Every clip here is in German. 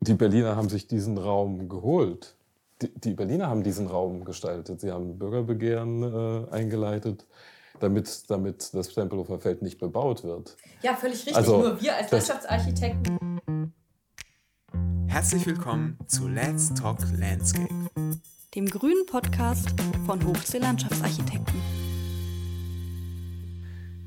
die Berliner haben sich diesen Raum geholt. Die, die Berliner haben diesen Raum gestaltet. Sie haben Bürgerbegehren äh, eingeleitet, damit, damit das Tempelhofer Feld nicht bebaut wird. Ja, völlig richtig. Also, Nur wir als Landschaftsarchitekten. Herzlich willkommen zu Let's Talk Landscape, dem grünen Podcast von Hochsee Landschaftsarchitekten.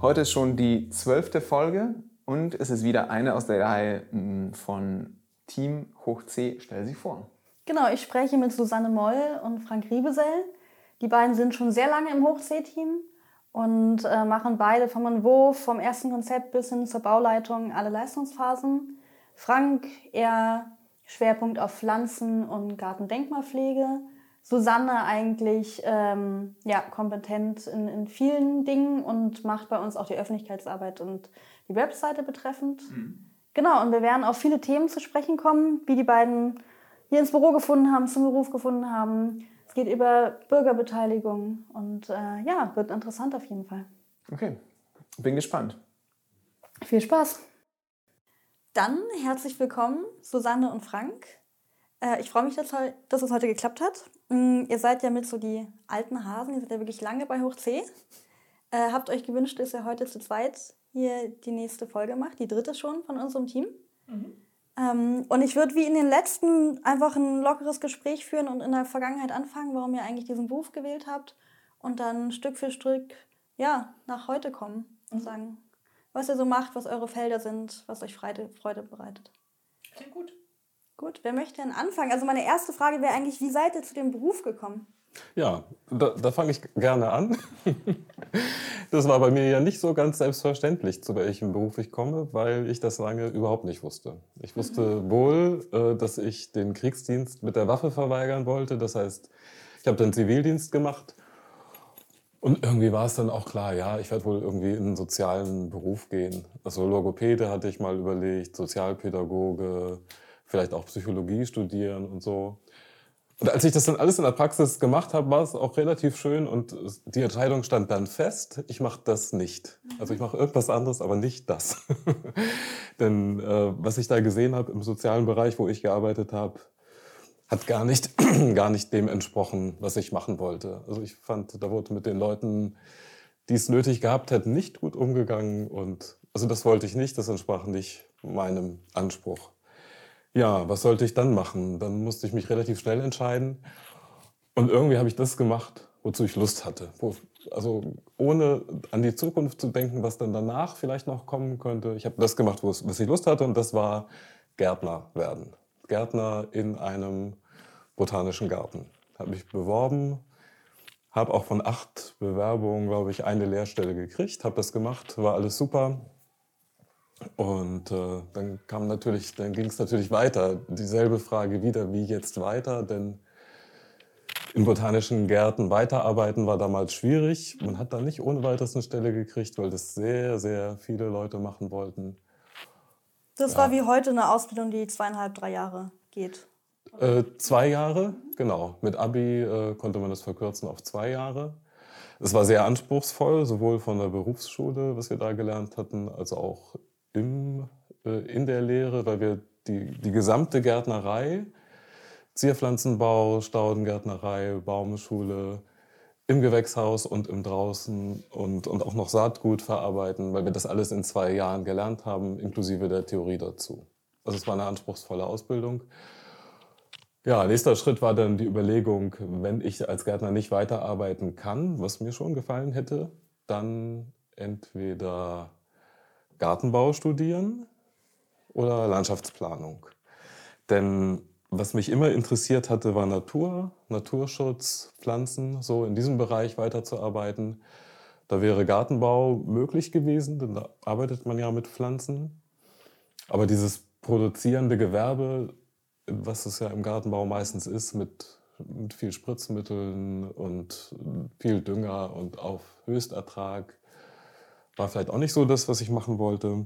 Heute ist schon die zwölfte Folge und es ist wieder eine aus der Reihe mm, von Team Hoch C, stell sie vor. Genau, ich spreche mit Susanne Moll und Frank Riebesell. Die beiden sind schon sehr lange im Hoch C-Team und äh, machen beide vom Entwurf, vom ersten Konzept bis hin zur Bauleitung alle Leistungsphasen. Frank eher Schwerpunkt auf Pflanzen und Gartendenkmalpflege. Susanne eigentlich ähm, ja, kompetent in, in vielen Dingen und macht bei uns auch die Öffentlichkeitsarbeit und die Webseite betreffend. Mhm. Genau, und wir werden auf viele Themen zu sprechen kommen, wie die beiden hier ins Büro gefunden haben, zum Beruf gefunden haben. Es geht über Bürgerbeteiligung und äh, ja, wird interessant auf jeden Fall. Okay, bin gespannt. Viel Spaß. Dann herzlich willkommen, Susanne und Frank. Äh, ich freue mich, dass, dass es heute geklappt hat. Mm, ihr seid ja mit so die alten Hasen, ihr seid ja wirklich lange bei Hoch C. Äh, habt euch gewünscht, dass ihr heute zu zweit hier die nächste Folge macht, die dritte schon von unserem Team. Mhm. Ähm, und ich würde wie in den letzten einfach ein lockeres Gespräch führen und in der Vergangenheit anfangen, warum ihr eigentlich diesen Beruf gewählt habt und dann Stück für Stück ja, nach heute kommen und mhm. sagen, was ihr so macht, was eure Felder sind, was euch Freude, Freude bereitet. Klingt gut. Gut, wer möchte denn anfangen? Also meine erste Frage wäre eigentlich, wie seid ihr zu dem Beruf gekommen? Ja, da, da fange ich gerne an. Das war bei mir ja nicht so ganz selbstverständlich, zu welchem Beruf ich komme, weil ich das lange überhaupt nicht wusste. Ich wusste wohl, äh, dass ich den Kriegsdienst mit der Waffe verweigern wollte. Das heißt, ich habe dann Zivildienst gemacht. Und irgendwie war es dann auch klar, ja, ich werde wohl irgendwie in einen sozialen Beruf gehen. Also Logopäde hatte ich mal überlegt, Sozialpädagoge, vielleicht auch Psychologie studieren und so. Und als ich das dann alles in der Praxis gemacht habe, war es auch relativ schön und die Entscheidung stand dann fest, ich mache das nicht. Also ich mache irgendwas anderes, aber nicht das. Denn äh, was ich da gesehen habe im sozialen Bereich, wo ich gearbeitet habe, hat gar nicht, gar nicht dem entsprochen, was ich machen wollte. Also ich fand, da wurde mit den Leuten, die es nötig gehabt hätten, nicht gut umgegangen und also das wollte ich nicht, das entsprach nicht meinem Anspruch. Ja, was sollte ich dann machen? Dann musste ich mich relativ schnell entscheiden. Und irgendwie habe ich das gemacht, wozu ich Lust hatte. also ohne an die Zukunft zu denken, was dann danach vielleicht noch kommen könnte. Ich habe das gemacht, was ich Lust hatte und das war Gärtner werden. Gärtner in einem botanischen Garten. Habe mich beworben, habe auch von acht Bewerbungen, glaube ich, eine Lehrstelle gekriegt, habe das gemacht, war alles super. Und äh, dann kam natürlich, dann ging es natürlich weiter. Dieselbe Frage wieder, wie jetzt weiter? Denn in botanischen Gärten weiterarbeiten war damals schwierig. Man hat da nicht ohne weiteres eine Stelle gekriegt, weil das sehr, sehr viele Leute machen wollten. Das ja. war wie heute eine Ausbildung, die zweieinhalb, drei Jahre geht. Äh, zwei Jahre, genau. Mit Abi äh, konnte man das verkürzen auf zwei Jahre. Es war sehr anspruchsvoll, sowohl von der Berufsschule, was wir da gelernt hatten, als auch im, äh, in der Lehre, weil wir die, die gesamte Gärtnerei, Zierpflanzenbau, Staudengärtnerei, Baumschule, im Gewächshaus und im Draußen und, und auch noch Saatgut verarbeiten, weil wir das alles in zwei Jahren gelernt haben, inklusive der Theorie dazu. Also es war eine anspruchsvolle Ausbildung. Ja, nächster Schritt war dann die Überlegung, wenn ich als Gärtner nicht weiterarbeiten kann, was mir schon gefallen hätte, dann entweder Gartenbau studieren oder Landschaftsplanung. Denn was mich immer interessiert hatte, war Natur, Naturschutz, Pflanzen, so in diesem Bereich weiterzuarbeiten. Da wäre Gartenbau möglich gewesen, denn da arbeitet man ja mit Pflanzen. Aber dieses produzierende Gewerbe, was es ja im Gartenbau meistens ist, mit, mit viel Spritzmitteln und viel Dünger und auf Höchstertrag, war vielleicht auch nicht so das, was ich machen wollte.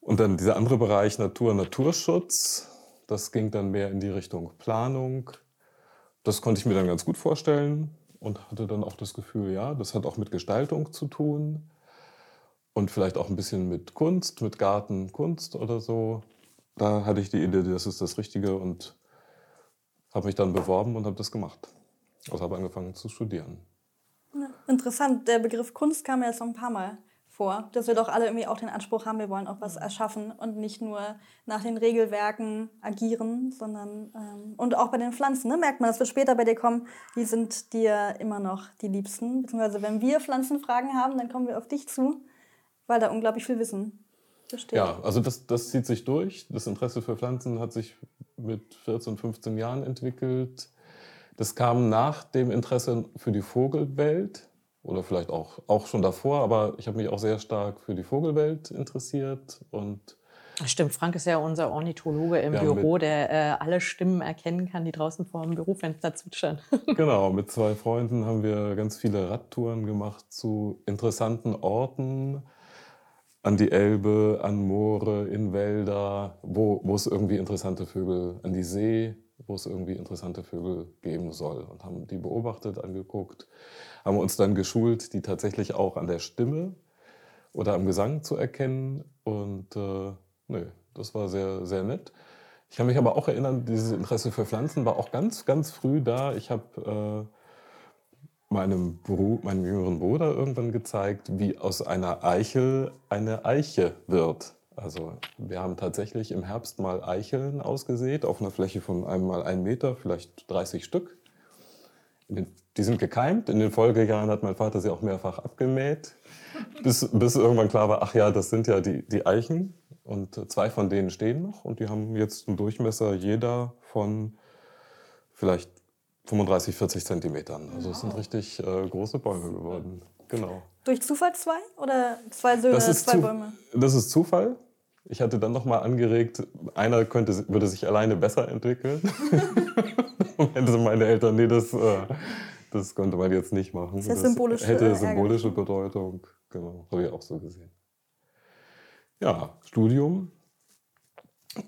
Und dann dieser andere Bereich Natur, Naturschutz, das ging dann mehr in die Richtung Planung. Das konnte ich mir dann ganz gut vorstellen und hatte dann auch das Gefühl, ja, das hat auch mit Gestaltung zu tun und vielleicht auch ein bisschen mit Kunst, mit Gartenkunst oder so. da hatte ich die Idee, das ist das Richtige und habe mich dann beworben und habe das gemacht. Also habe angefangen zu studieren. Interessant, der Begriff Kunst kam ja jetzt ein paar Mal vor, dass wir doch alle irgendwie auch den Anspruch haben, wir wollen auch was erschaffen und nicht nur nach den Regelwerken agieren, sondern ähm, und auch bei den Pflanzen, ne, merkt man, das wird später bei dir kommen, die sind dir immer noch die Liebsten, beziehungsweise wenn wir Pflanzenfragen haben, dann kommen wir auf dich zu, weil da unglaublich viel Wissen besteht. Ja, also das, das zieht sich durch. Das Interesse für Pflanzen hat sich mit 14, 15 Jahren entwickelt. Das kam nach dem Interesse für die Vogelwelt oder vielleicht auch, auch schon davor, aber ich habe mich auch sehr stark für die Vogelwelt interessiert und Stimmt, Frank ist ja unser Ornithologe im ja, Büro, der äh, alle Stimmen erkennen kann, die draußen vor dem Bürofenster zwitschern. genau, mit zwei Freunden haben wir ganz viele Radtouren gemacht zu interessanten Orten an die Elbe, an Moore, in Wälder, wo, wo es irgendwie interessante Vögel, an die See, wo es irgendwie interessante Vögel geben soll und haben die beobachtet, angeguckt haben uns dann geschult, die tatsächlich auch an der Stimme oder am Gesang zu erkennen. Und äh, nö, das war sehr, sehr nett. Ich kann mich aber auch erinnern, dieses Interesse für Pflanzen war auch ganz, ganz früh da. Ich habe äh, meinem, meinem jüngeren Bruder irgendwann gezeigt, wie aus einer Eichel eine Eiche wird. Also wir haben tatsächlich im Herbst mal Eicheln ausgesät auf einer Fläche von einmal ein Meter, vielleicht 30 Stück. Den die sind gekeimt. In den Folgejahren hat mein Vater sie auch mehrfach abgemäht, bis, bis irgendwann klar war, ach ja, das sind ja die, die Eichen. Und zwei von denen stehen noch und die haben jetzt einen Durchmesser jeder von vielleicht 35, 40 Zentimetern. Also es sind richtig äh, große Bäume geworden. Genau. Durch Zufall zwei oder zwei Söhne, zwei Bäume? Das ist Zufall. Ich hatte dann noch mal angeregt, einer könnte, würde sich alleine besser entwickeln. und hätte meine Eltern, nee, das, äh, das konnte man jetzt nicht machen. Das, das symbolisch hätte symbolische Bedeutung. Genau, habe ich auch so gesehen. Ja, Studium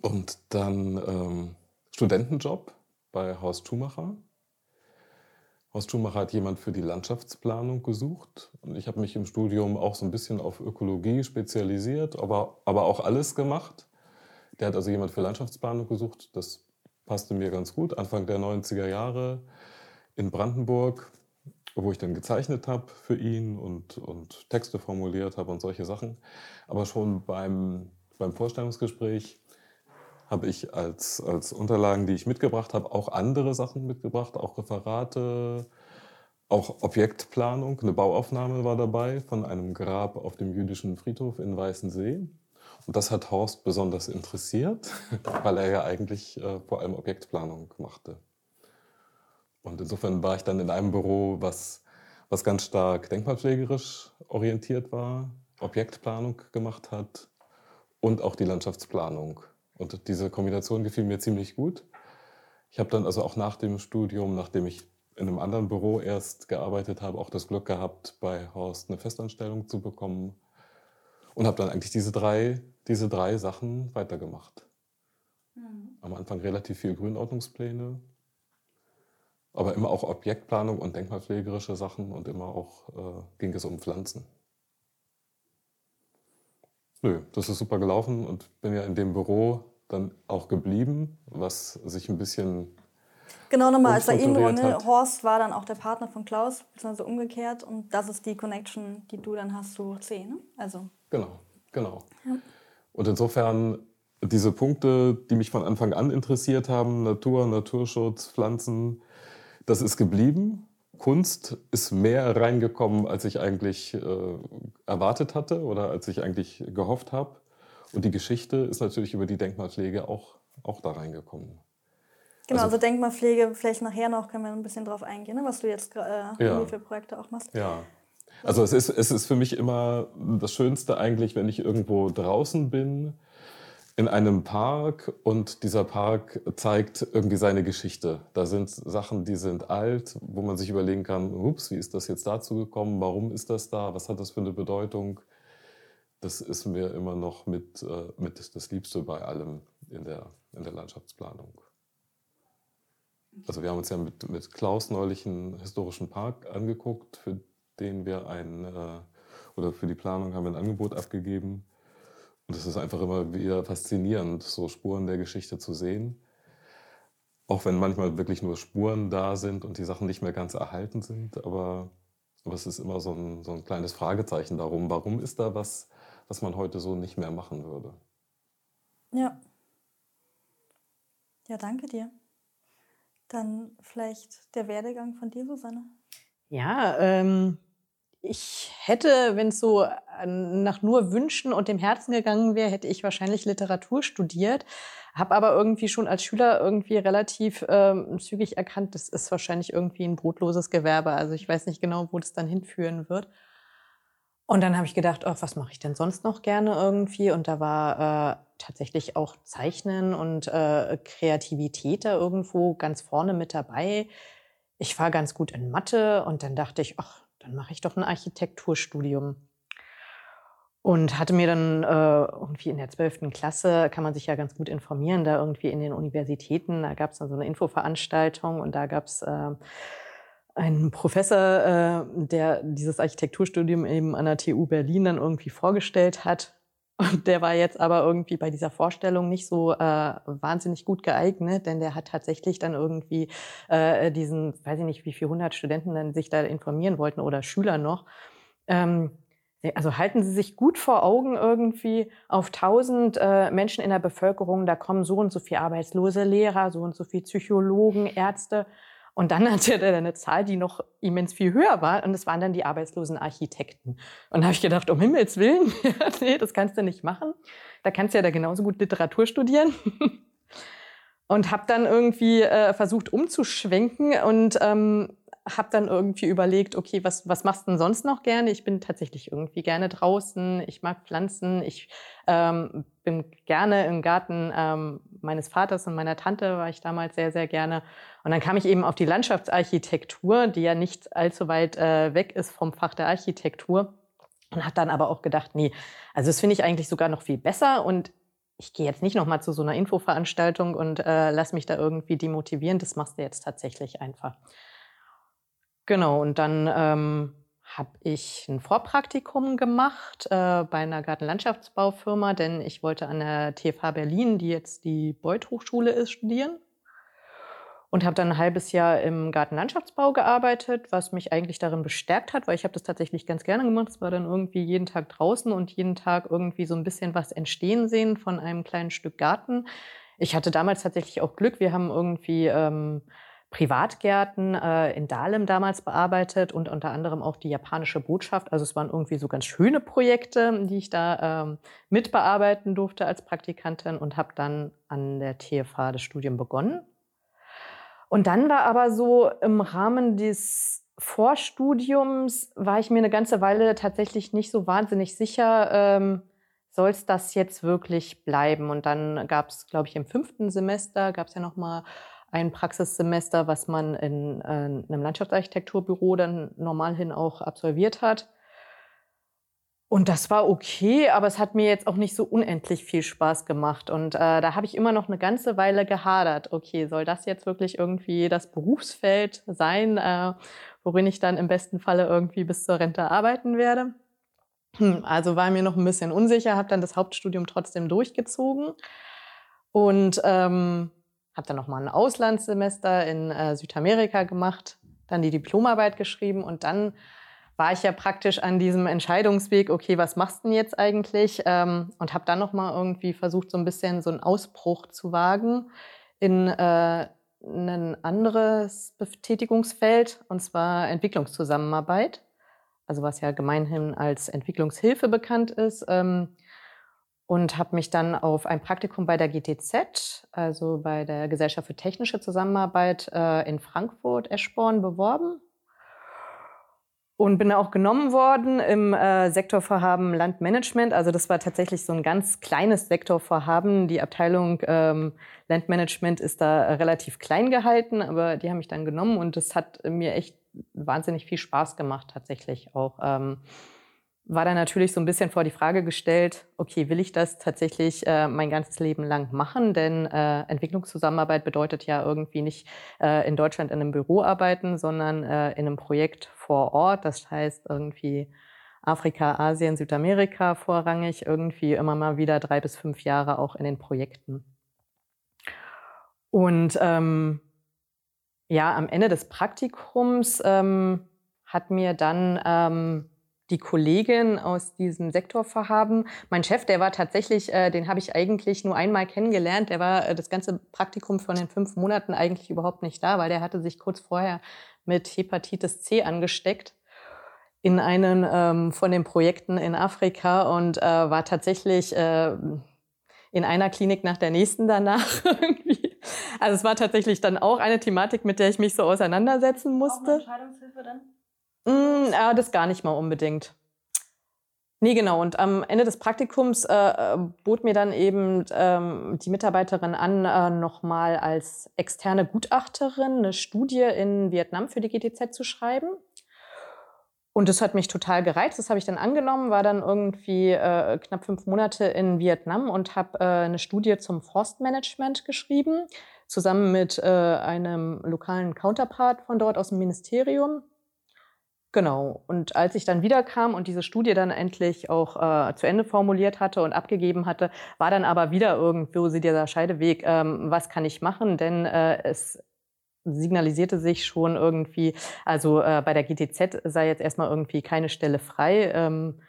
und dann ähm, Studentenjob bei Horst Schumacher. Horst Schumacher hat jemand für die Landschaftsplanung gesucht. Und ich habe mich im Studium auch so ein bisschen auf Ökologie spezialisiert, aber, aber auch alles gemacht. Der hat also jemand für Landschaftsplanung gesucht. Das passte mir ganz gut. Anfang der 90er Jahre in Brandenburg, wo ich dann gezeichnet habe für ihn und, und Texte formuliert habe und solche Sachen. Aber schon beim, beim Vorstellungsgespräch habe ich als, als Unterlagen, die ich mitgebracht habe, auch andere Sachen mitgebracht, auch Referate, auch Objektplanung. Eine Bauaufnahme war dabei von einem Grab auf dem jüdischen Friedhof in Weißensee. Und das hat Horst besonders interessiert, weil er ja eigentlich äh, vor allem Objektplanung machte. Und insofern war ich dann in einem Büro, was, was ganz stark denkmalpflegerisch orientiert war, Objektplanung gemacht hat und auch die Landschaftsplanung. Und diese Kombination gefiel mir ziemlich gut. Ich habe dann also auch nach dem Studium, nachdem ich in einem anderen Büro erst gearbeitet habe, auch das Glück gehabt, bei Horst eine Festanstellung zu bekommen und habe dann eigentlich diese drei, diese drei Sachen weitergemacht. Mhm. Am Anfang relativ viel Grünordnungspläne, aber immer auch Objektplanung und denkmalpflegerische Sachen und immer auch äh, ging es um Pflanzen. Nö, das ist super gelaufen und bin ja in dem Büro dann auch geblieben, was sich ein bisschen. Genau, nochmal als Erinnerung, ne? Horst war dann auch der Partner von Klaus, beziehungsweise umgekehrt. Und das ist die Connection, die du dann hast zu C, ne? Also. Genau, genau. Ja. Und insofern diese Punkte, die mich von Anfang an interessiert haben, Natur, Naturschutz, Pflanzen, das ist geblieben. Kunst ist mehr reingekommen, als ich eigentlich äh, erwartet hatte oder als ich eigentlich gehofft habe. Und die Geschichte ist natürlich über die Denkmalpflege auch, auch da reingekommen. Genau, also, also Denkmalpflege, vielleicht nachher noch können wir ein bisschen drauf eingehen, ne, was du jetzt äh, ja. für Projekte auch machst. Ja. Also es ist, es ist für mich immer das Schönste eigentlich, wenn ich irgendwo draußen bin in einem Park und dieser Park zeigt irgendwie seine Geschichte. Da sind Sachen, die sind alt, wo man sich überlegen kann, ups, wie ist das jetzt dazu gekommen? Warum ist das da? Was hat das für eine Bedeutung? Das ist mir immer noch mit, äh, mit das Liebste bei allem in der, in der Landschaftsplanung. Also wir haben uns ja mit, mit Klaus neulich einen historischen Park angeguckt, für den wir ein, äh, oder für die Planung haben wir ein Angebot abgegeben. Und es ist einfach immer wieder faszinierend, so Spuren der Geschichte zu sehen. Auch wenn manchmal wirklich nur Spuren da sind und die Sachen nicht mehr ganz erhalten sind. Aber, aber es ist immer so ein, so ein kleines Fragezeichen darum, warum ist da was, was man heute so nicht mehr machen würde. Ja. Ja, danke dir. Dann vielleicht der Werdegang von dir, Susanne. Ja, ähm, ich hätte, wenn es so nach nur Wünschen und dem Herzen gegangen wäre, hätte ich wahrscheinlich Literatur studiert. Habe aber irgendwie schon als Schüler irgendwie relativ ähm, zügig erkannt, das ist wahrscheinlich irgendwie ein brotloses Gewerbe. Also ich weiß nicht genau, wo das dann hinführen wird. Und dann habe ich gedacht, oh, was mache ich denn sonst noch gerne irgendwie? Und da war äh, tatsächlich auch Zeichnen und äh, Kreativität da irgendwo ganz vorne mit dabei. Ich war ganz gut in Mathe und dann dachte ich, ach, dann mache ich doch ein Architekturstudium. Und hatte mir dann äh, irgendwie in der 12. Klasse, kann man sich ja ganz gut informieren, da irgendwie in den Universitäten, da gab es dann so eine Infoveranstaltung und da gab es äh, einen Professor, äh, der dieses Architekturstudium eben an der TU Berlin dann irgendwie vorgestellt hat. Und der war jetzt aber irgendwie bei dieser Vorstellung nicht so äh, wahnsinnig gut geeignet, denn der hat tatsächlich dann irgendwie äh, diesen, weiß ich nicht, wie viele hundert Studenten dann sich da informieren wollten oder Schüler noch. Ähm, also halten Sie sich gut vor Augen irgendwie auf 1000 äh, Menschen in der Bevölkerung, da kommen so und so viele arbeitslose Lehrer, so und so viele Psychologen, Ärzte. Und dann hatte er eine Zahl, die noch immens viel höher war. Und das waren dann die arbeitslosen Architekten. Und da habe ich gedacht, um Himmels Willen, nee, das kannst du nicht machen. Da kannst du ja da genauso gut Literatur studieren. und habe dann irgendwie äh, versucht umzuschwenken und ähm, habe dann irgendwie überlegt, okay, was, was machst du denn sonst noch gerne? Ich bin tatsächlich irgendwie gerne draußen, ich mag Pflanzen, ich ähm, bin gerne im Garten ähm, meines Vaters und meiner Tante, war ich damals sehr, sehr gerne. Und dann kam ich eben auf die Landschaftsarchitektur, die ja nicht allzu weit äh, weg ist vom Fach der Architektur. Und hat dann aber auch gedacht, nee, also das finde ich eigentlich sogar noch viel besser und ich gehe jetzt nicht nochmal zu so einer Infoveranstaltung und äh, lass mich da irgendwie demotivieren. Das machst du jetzt tatsächlich einfach. Genau, und dann ähm, habe ich ein Vorpraktikum gemacht äh, bei einer Gartenlandschaftsbaufirma, denn ich wollte an der TFH Berlin, die jetzt die Beuth Hochschule ist, studieren. Und habe dann ein halbes Jahr im Gartenlandschaftsbau gearbeitet, was mich eigentlich darin bestärkt hat, weil ich habe das tatsächlich ganz gerne gemacht. Es war dann irgendwie jeden Tag draußen und jeden Tag irgendwie so ein bisschen was entstehen sehen von einem kleinen Stück Garten. Ich hatte damals tatsächlich auch Glück. Wir haben irgendwie ähm, Privatgärten äh, in Dahlem damals bearbeitet und unter anderem auch die japanische Botschaft. Also es waren irgendwie so ganz schöne Projekte, die ich da ähm, mitbearbeiten durfte als Praktikantin und habe dann an der TFH das Studium begonnen. Und dann war aber so im Rahmen des Vorstudiums, war ich mir eine ganze Weile tatsächlich nicht so wahnsinnig sicher, ähm, soll es das jetzt wirklich bleiben? Und dann gab es, glaube ich, im fünften Semester, gab es ja noch mal ein Praxissemester, was man in äh, einem Landschaftsarchitekturbüro dann normal hin auch absolviert hat. Und das war okay, aber es hat mir jetzt auch nicht so unendlich viel Spaß gemacht. Und äh, da habe ich immer noch eine ganze Weile gehadert. Okay, soll das jetzt wirklich irgendwie das Berufsfeld sein, äh, worin ich dann im besten Falle irgendwie bis zur Rente arbeiten werde? Hm, also war mir noch ein bisschen unsicher, habe dann das Hauptstudium trotzdem durchgezogen. Und ähm, habe dann nochmal ein Auslandssemester in äh, Südamerika gemacht, dann die Diplomarbeit geschrieben und dann war ich ja praktisch an diesem Entscheidungsweg, okay, was machst du denn jetzt eigentlich? Ähm, und habe dann nochmal irgendwie versucht, so ein bisschen so einen Ausbruch zu wagen in äh, ein anderes Betätigungsfeld, und zwar Entwicklungszusammenarbeit. Also was ja gemeinhin als Entwicklungshilfe bekannt ist. Ähm, und habe mich dann auf ein Praktikum bei der GTZ, also bei der Gesellschaft für technische Zusammenarbeit äh, in Frankfurt, Eschborn, beworben. Und bin auch genommen worden im äh, Sektorvorhaben Landmanagement. Also das war tatsächlich so ein ganz kleines Sektorvorhaben. Die Abteilung ähm, Landmanagement ist da relativ klein gehalten, aber die haben mich dann genommen und das hat mir echt wahnsinnig viel Spaß gemacht tatsächlich auch. Ähm, war dann natürlich so ein bisschen vor die Frage gestellt, okay, will ich das tatsächlich äh, mein ganzes Leben lang machen? Denn äh, Entwicklungszusammenarbeit bedeutet ja irgendwie nicht äh, in Deutschland in einem Büro arbeiten, sondern äh, in einem Projekt vor Ort. Das heißt irgendwie Afrika, Asien, Südamerika vorrangig, irgendwie immer mal wieder drei bis fünf Jahre auch in den Projekten. Und ähm, ja, am Ende des Praktikums ähm, hat mir dann ähm, die Kollegin aus diesem Sektorvorhaben. Mein Chef, der war tatsächlich, äh, den habe ich eigentlich nur einmal kennengelernt. Der war äh, das ganze Praktikum von den fünf Monaten eigentlich überhaupt nicht da, weil der hatte sich kurz vorher mit Hepatitis C angesteckt in einen ähm, von den Projekten in Afrika und äh, war tatsächlich äh, in einer Klinik nach der nächsten danach irgendwie. Also es war tatsächlich dann auch eine Thematik, mit der ich mich so auseinandersetzen musste. Auch eine Entscheidungshilfe dann? Mm, ja, das gar nicht mal unbedingt. Nee, genau. Und am Ende des Praktikums äh, äh, bot mir dann eben ähm, die Mitarbeiterin an, äh, nochmal als externe Gutachterin eine Studie in Vietnam für die GTZ zu schreiben. Und das hat mich total gereizt. Das habe ich dann angenommen, war dann irgendwie äh, knapp fünf Monate in Vietnam und habe äh, eine Studie zum Forstmanagement geschrieben, zusammen mit äh, einem lokalen Counterpart von dort aus dem Ministerium. Genau. Und als ich dann wiederkam und diese Studie dann endlich auch äh, zu Ende formuliert hatte und abgegeben hatte, war dann aber wieder irgendwo dieser Scheideweg, ähm, was kann ich machen? Denn äh, es signalisierte sich schon irgendwie, also äh, bei der GTZ sei jetzt erstmal irgendwie keine Stelle frei. Ähm,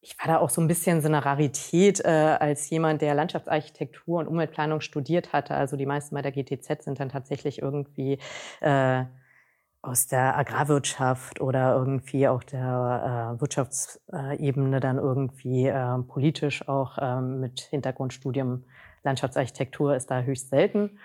ich war da auch so ein bisschen so eine Rarität äh, als jemand, der Landschaftsarchitektur und Umweltplanung studiert hatte. Also die meisten bei der GTZ sind dann tatsächlich irgendwie äh, aus der Agrarwirtschaft oder irgendwie auch der äh, Wirtschaftsebene dann irgendwie äh, politisch auch äh, mit Hintergrundstudium Landschaftsarchitektur ist da höchst selten.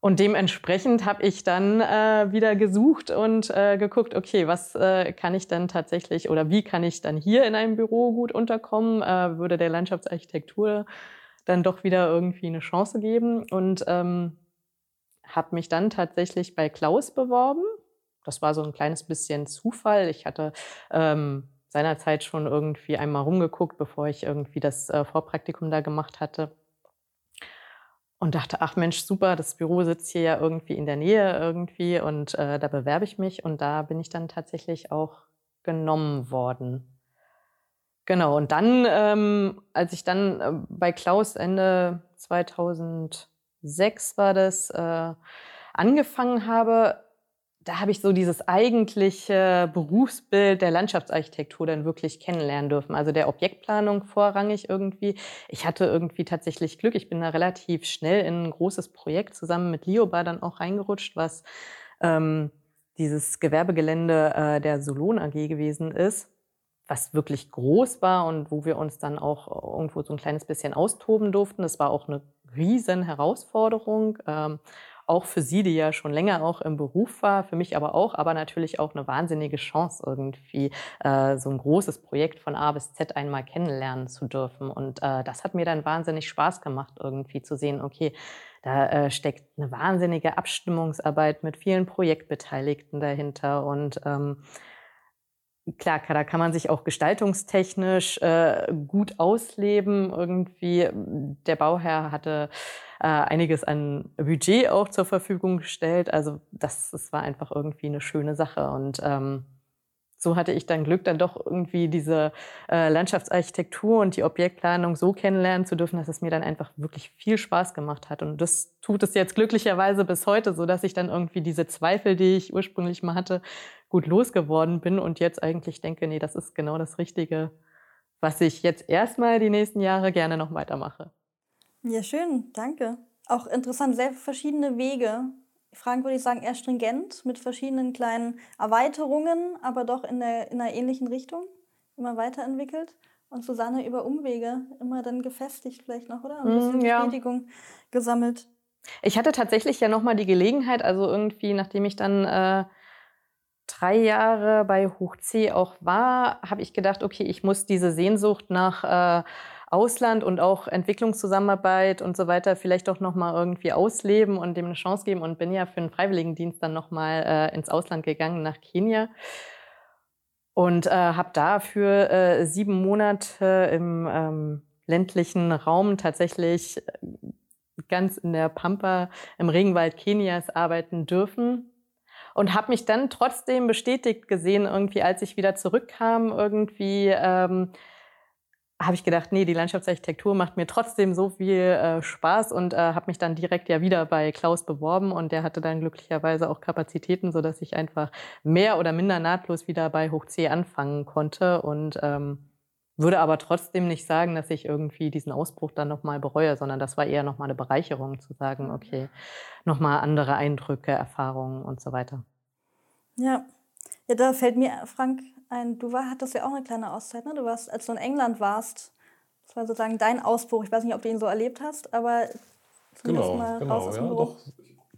Und dementsprechend habe ich dann äh, wieder gesucht und äh, geguckt, okay, was äh, kann ich dann tatsächlich oder wie kann ich dann hier in einem Büro gut unterkommen? Äh, würde der Landschaftsarchitektur dann doch wieder irgendwie eine Chance geben und ähm, habe mich dann tatsächlich bei Klaus beworben das war so ein kleines bisschen Zufall. Ich hatte ähm, seinerzeit schon irgendwie einmal rumgeguckt, bevor ich irgendwie das äh, Vorpraktikum da gemacht hatte. Und dachte, ach Mensch, super, das Büro sitzt hier ja irgendwie in der Nähe irgendwie und äh, da bewerbe ich mich. Und da bin ich dann tatsächlich auch genommen worden. Genau, und dann, ähm, als ich dann äh, bei Klaus Ende 2006 war das, äh, angefangen habe, da habe ich so dieses eigentliche Berufsbild der Landschaftsarchitektur dann wirklich kennenlernen dürfen. Also der Objektplanung vorrangig irgendwie. Ich hatte irgendwie tatsächlich Glück. Ich bin da relativ schnell in ein großes Projekt zusammen mit Lioba dann auch reingerutscht, was ähm, dieses Gewerbegelände äh, der Solon AG gewesen ist, was wirklich groß war und wo wir uns dann auch irgendwo so ein kleines bisschen austoben durften. Das war auch eine riesen Herausforderung. Ähm, auch für sie, die ja schon länger auch im Beruf war, für mich aber auch, aber natürlich auch eine wahnsinnige Chance irgendwie, äh, so ein großes Projekt von A bis Z einmal kennenlernen zu dürfen. Und äh, das hat mir dann wahnsinnig Spaß gemacht, irgendwie zu sehen, okay, da äh, steckt eine wahnsinnige Abstimmungsarbeit mit vielen Projektbeteiligten dahinter und ähm, Klar, da kann man sich auch gestaltungstechnisch äh, gut ausleben. Irgendwie, der Bauherr hatte äh, einiges an Budget auch zur Verfügung gestellt. Also das, das war einfach irgendwie eine schöne Sache. Und ähm, so hatte ich dann Glück, dann doch irgendwie diese äh, Landschaftsarchitektur und die Objektplanung so kennenlernen zu dürfen, dass es mir dann einfach wirklich viel Spaß gemacht hat. Und das tut es jetzt glücklicherweise bis heute, so dass ich dann irgendwie diese Zweifel, die ich ursprünglich mal hatte, gut losgeworden bin und jetzt eigentlich denke, nee, das ist genau das Richtige, was ich jetzt erstmal die nächsten Jahre gerne noch weitermache. Ja, schön, danke. Auch interessant, sehr verschiedene Wege. Fragen würde ich sagen, eher stringent mit verschiedenen kleinen Erweiterungen, aber doch in, der, in einer ähnlichen Richtung, immer weiterentwickelt. Und Susanne über Umwege, immer dann gefestigt vielleicht noch, oder? Ein bisschen mm, ja. Bestätigung gesammelt. Ich hatte tatsächlich ja nochmal die Gelegenheit, also irgendwie, nachdem ich dann äh, drei Jahre bei Hoch C auch war, habe ich gedacht, okay, ich muss diese Sehnsucht nach... Äh, Ausland und auch Entwicklungszusammenarbeit und so weiter vielleicht doch nochmal irgendwie ausleben und dem eine Chance geben und bin ja für einen Freiwilligendienst dann nochmal äh, ins Ausland gegangen, nach Kenia. Und äh, habe dafür äh, sieben Monate im ähm, ländlichen Raum tatsächlich äh, ganz in der Pampa im Regenwald Kenias arbeiten dürfen und habe mich dann trotzdem bestätigt gesehen, irgendwie, als ich wieder zurückkam, irgendwie. Ähm, habe ich gedacht, nee, die Landschaftsarchitektur macht mir trotzdem so viel äh, Spaß und äh, habe mich dann direkt ja wieder bei Klaus beworben und der hatte dann glücklicherweise auch Kapazitäten, so dass ich einfach mehr oder minder nahtlos wieder bei Hoch C anfangen konnte und ähm, würde aber trotzdem nicht sagen, dass ich irgendwie diesen Ausbruch dann nochmal bereue, sondern das war eher nochmal eine Bereicherung zu sagen, okay, nochmal andere Eindrücke, Erfahrungen und so weiter. Ja, ja, da fällt mir, Frank, ein, du war, hattest ja auch eine kleine Auszeit, ne? Du warst, als du in England warst, das war sozusagen dein Ausbruch. Ich weiß nicht, ob du ihn so erlebt hast, aber genau, genau, ja, doch.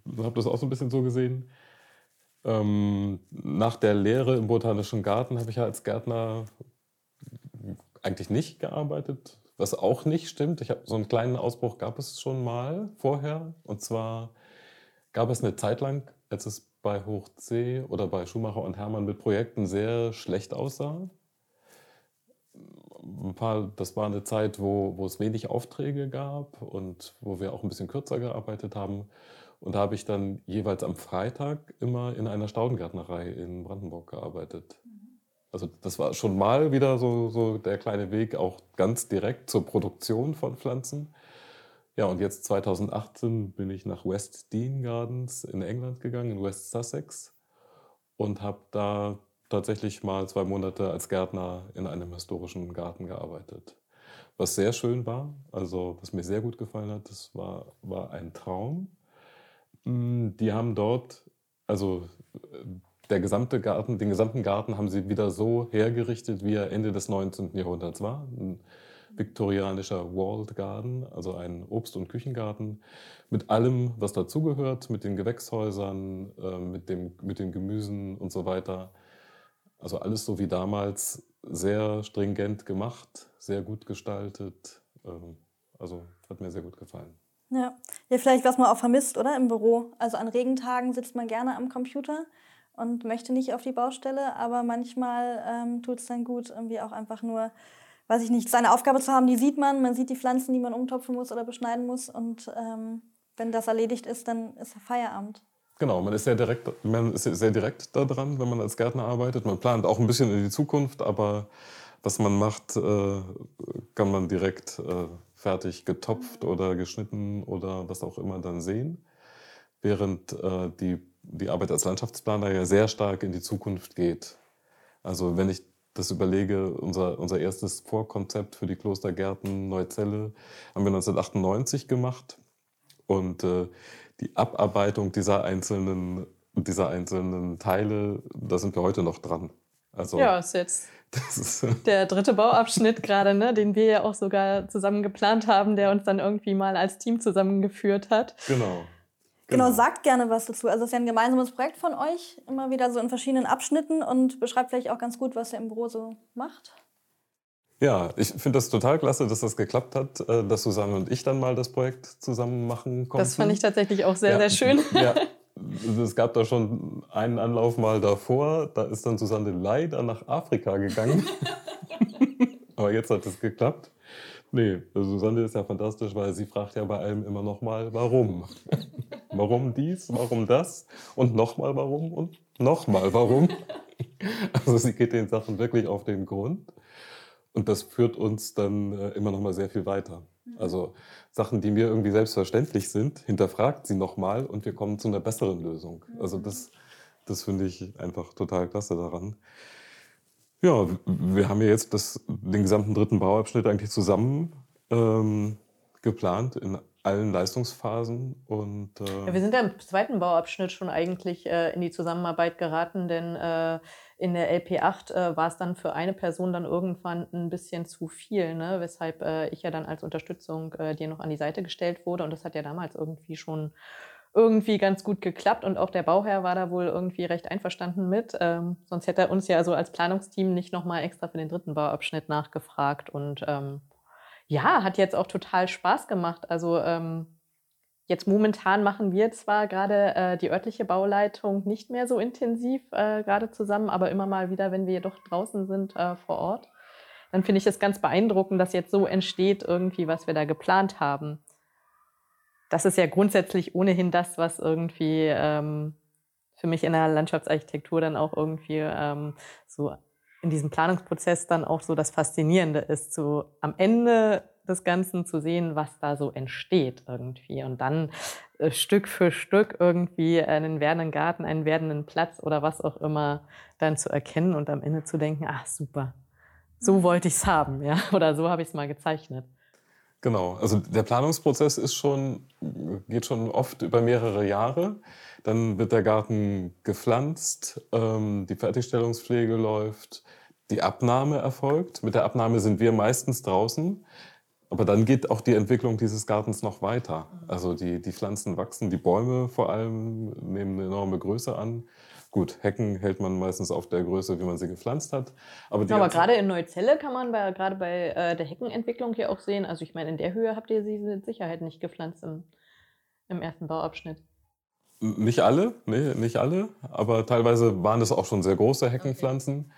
Ich habe das auch so ein bisschen so gesehen. Ähm, nach der Lehre im Botanischen Garten habe ich ja als Gärtner eigentlich nicht gearbeitet, was auch nicht stimmt. Ich habe so einen kleinen Ausbruch gab es schon mal vorher. Und zwar gab es eine Zeit lang, als es bei Hoch C oder bei Schumacher und Hermann mit Projekten sehr schlecht aussah. Ein paar, das war eine Zeit, wo, wo es wenig Aufträge gab und wo wir auch ein bisschen kürzer gearbeitet haben. Und da habe ich dann jeweils am Freitag immer in einer Staudengärtnerei in Brandenburg gearbeitet. Also das war schon mal wieder so, so der kleine Weg auch ganz direkt zur Produktion von Pflanzen. Ja, und jetzt 2018 bin ich nach West Dean Gardens in England gegangen, in West Sussex, und habe da tatsächlich mal zwei Monate als Gärtner in einem historischen Garten gearbeitet. Was sehr schön war, also was mir sehr gut gefallen hat, das war, war ein Traum. Mm, die haben dort, also der gesamte Garten, den gesamten Garten haben sie wieder so hergerichtet, wie er Ende des 19. Jahrhunderts war. Ein viktorianischer Walled Garden, also ein Obst- und Küchengarten mit allem, was dazugehört, mit den Gewächshäusern, äh, mit, dem, mit den Gemüsen und so weiter. Also alles so wie damals, sehr stringent gemacht, sehr gut gestaltet. Ähm, also hat mir sehr gut gefallen. Ja. ja, vielleicht was man auch vermisst, oder? Im Büro. Also an Regentagen sitzt man gerne am Computer und möchte nicht auf die Baustelle, aber manchmal ähm, tut es dann gut, irgendwie auch einfach nur, weiß ich nicht, seine Aufgabe zu haben, die sieht man, man sieht die Pflanzen, die man umtopfen muss oder beschneiden muss und ähm, wenn das erledigt ist, dann ist Feierabend. Genau, man ist sehr direkt, man ist sehr direkt da dran, wenn man als Gärtner arbeitet. Man plant auch ein bisschen in die Zukunft, aber was man macht, äh, kann man direkt äh, fertig getopft oder geschnitten oder was auch immer dann sehen. Während äh, die die Arbeit als Landschaftsplaner ja sehr stark in die Zukunft geht. Also wenn ich das überlege, unser, unser erstes Vorkonzept für die Klostergärten Neuzelle haben wir 1998 gemacht. Und äh, die Abarbeitung dieser einzelnen, dieser einzelnen Teile, da sind wir heute noch dran. Also, ja, ist jetzt ist, der dritte Bauabschnitt gerade, ne, den wir ja auch sogar zusammen geplant haben, der uns dann irgendwie mal als Team zusammengeführt hat. Genau. Genau. genau, sagt gerne was dazu. Also es ist ja ein gemeinsames Projekt von euch, immer wieder so in verschiedenen Abschnitten und beschreibt vielleicht auch ganz gut, was ihr im Büro so macht. Ja, ich finde das total klasse, dass das geklappt hat, äh, dass Susanne und ich dann mal das Projekt zusammen machen konnten. Das fand ich tatsächlich auch sehr, ja, sehr schön. Ja, es gab da schon einen Anlauf mal davor, da ist dann Susanne leider nach Afrika gegangen. Aber jetzt hat es geklappt. Nee, also Susanne ist ja fantastisch, weil sie fragt ja bei allem immer nochmal, warum. warum dies, warum das und nochmal warum und nochmal warum. also sie geht den Sachen wirklich auf den Grund. Und das führt uns dann äh, immer nochmal sehr viel weiter. Also Sachen, die mir irgendwie selbstverständlich sind, hinterfragt sie nochmal und wir kommen zu einer besseren Lösung. Also das, das finde ich einfach total klasse daran. Ja, wir haben ja jetzt das, den gesamten dritten Bauabschnitt eigentlich zusammen ähm, geplant in allen Leistungsphasen. Und, äh ja, wir sind ja im zweiten Bauabschnitt schon eigentlich äh, in die Zusammenarbeit geraten, denn äh, in der LP8 äh, war es dann für eine Person dann irgendwann ein bisschen zu viel, ne? weshalb äh, ich ja dann als Unterstützung äh, dir noch an die Seite gestellt wurde. Und das hat ja damals irgendwie schon irgendwie ganz gut geklappt und auch der Bauherr war da wohl irgendwie recht einverstanden mit. Ähm, sonst hätte er uns ja so als Planungsteam nicht nochmal extra für den dritten Bauabschnitt nachgefragt. Und ähm, ja, hat jetzt auch total Spaß gemacht. Also ähm, jetzt momentan machen wir zwar gerade äh, die örtliche Bauleitung nicht mehr so intensiv äh, gerade zusammen, aber immer mal wieder, wenn wir doch draußen sind äh, vor Ort, dann finde ich es ganz beeindruckend, dass jetzt so entsteht irgendwie, was wir da geplant haben das ist ja grundsätzlich ohnehin das, was irgendwie ähm, für mich in der Landschaftsarchitektur dann auch irgendwie ähm, so in diesem Planungsprozess dann auch so das Faszinierende ist, so am Ende des Ganzen zu sehen, was da so entsteht irgendwie und dann äh, Stück für Stück irgendwie einen werdenden Garten, einen werdenden Platz oder was auch immer dann zu erkennen und am Ende zu denken, ach super, so mhm. wollte ich es haben, ja, oder so habe ich es mal gezeichnet. Genau, also der Planungsprozess ist schon, geht schon oft über mehrere Jahre. Dann wird der Garten gepflanzt, ähm, die Fertigstellungspflege läuft, die Abnahme erfolgt. Mit der Abnahme sind wir meistens draußen. Aber dann geht auch die Entwicklung dieses Gartens noch weiter. Also die, die Pflanzen wachsen, die Bäume vor allem nehmen eine enorme Größe an. Gut, Hecken hält man meistens auf der Größe, wie man sie gepflanzt hat. Aber, Aber gerade in Neuzelle kann man bei, gerade bei äh, der Heckenentwicklung hier auch sehen. Also ich meine, in der Höhe habt ihr sie mit Sicherheit nicht gepflanzt im, im ersten Bauabschnitt. Nicht alle, nee, nicht alle. Aber teilweise waren es auch schon sehr große Heckenpflanzen. Okay.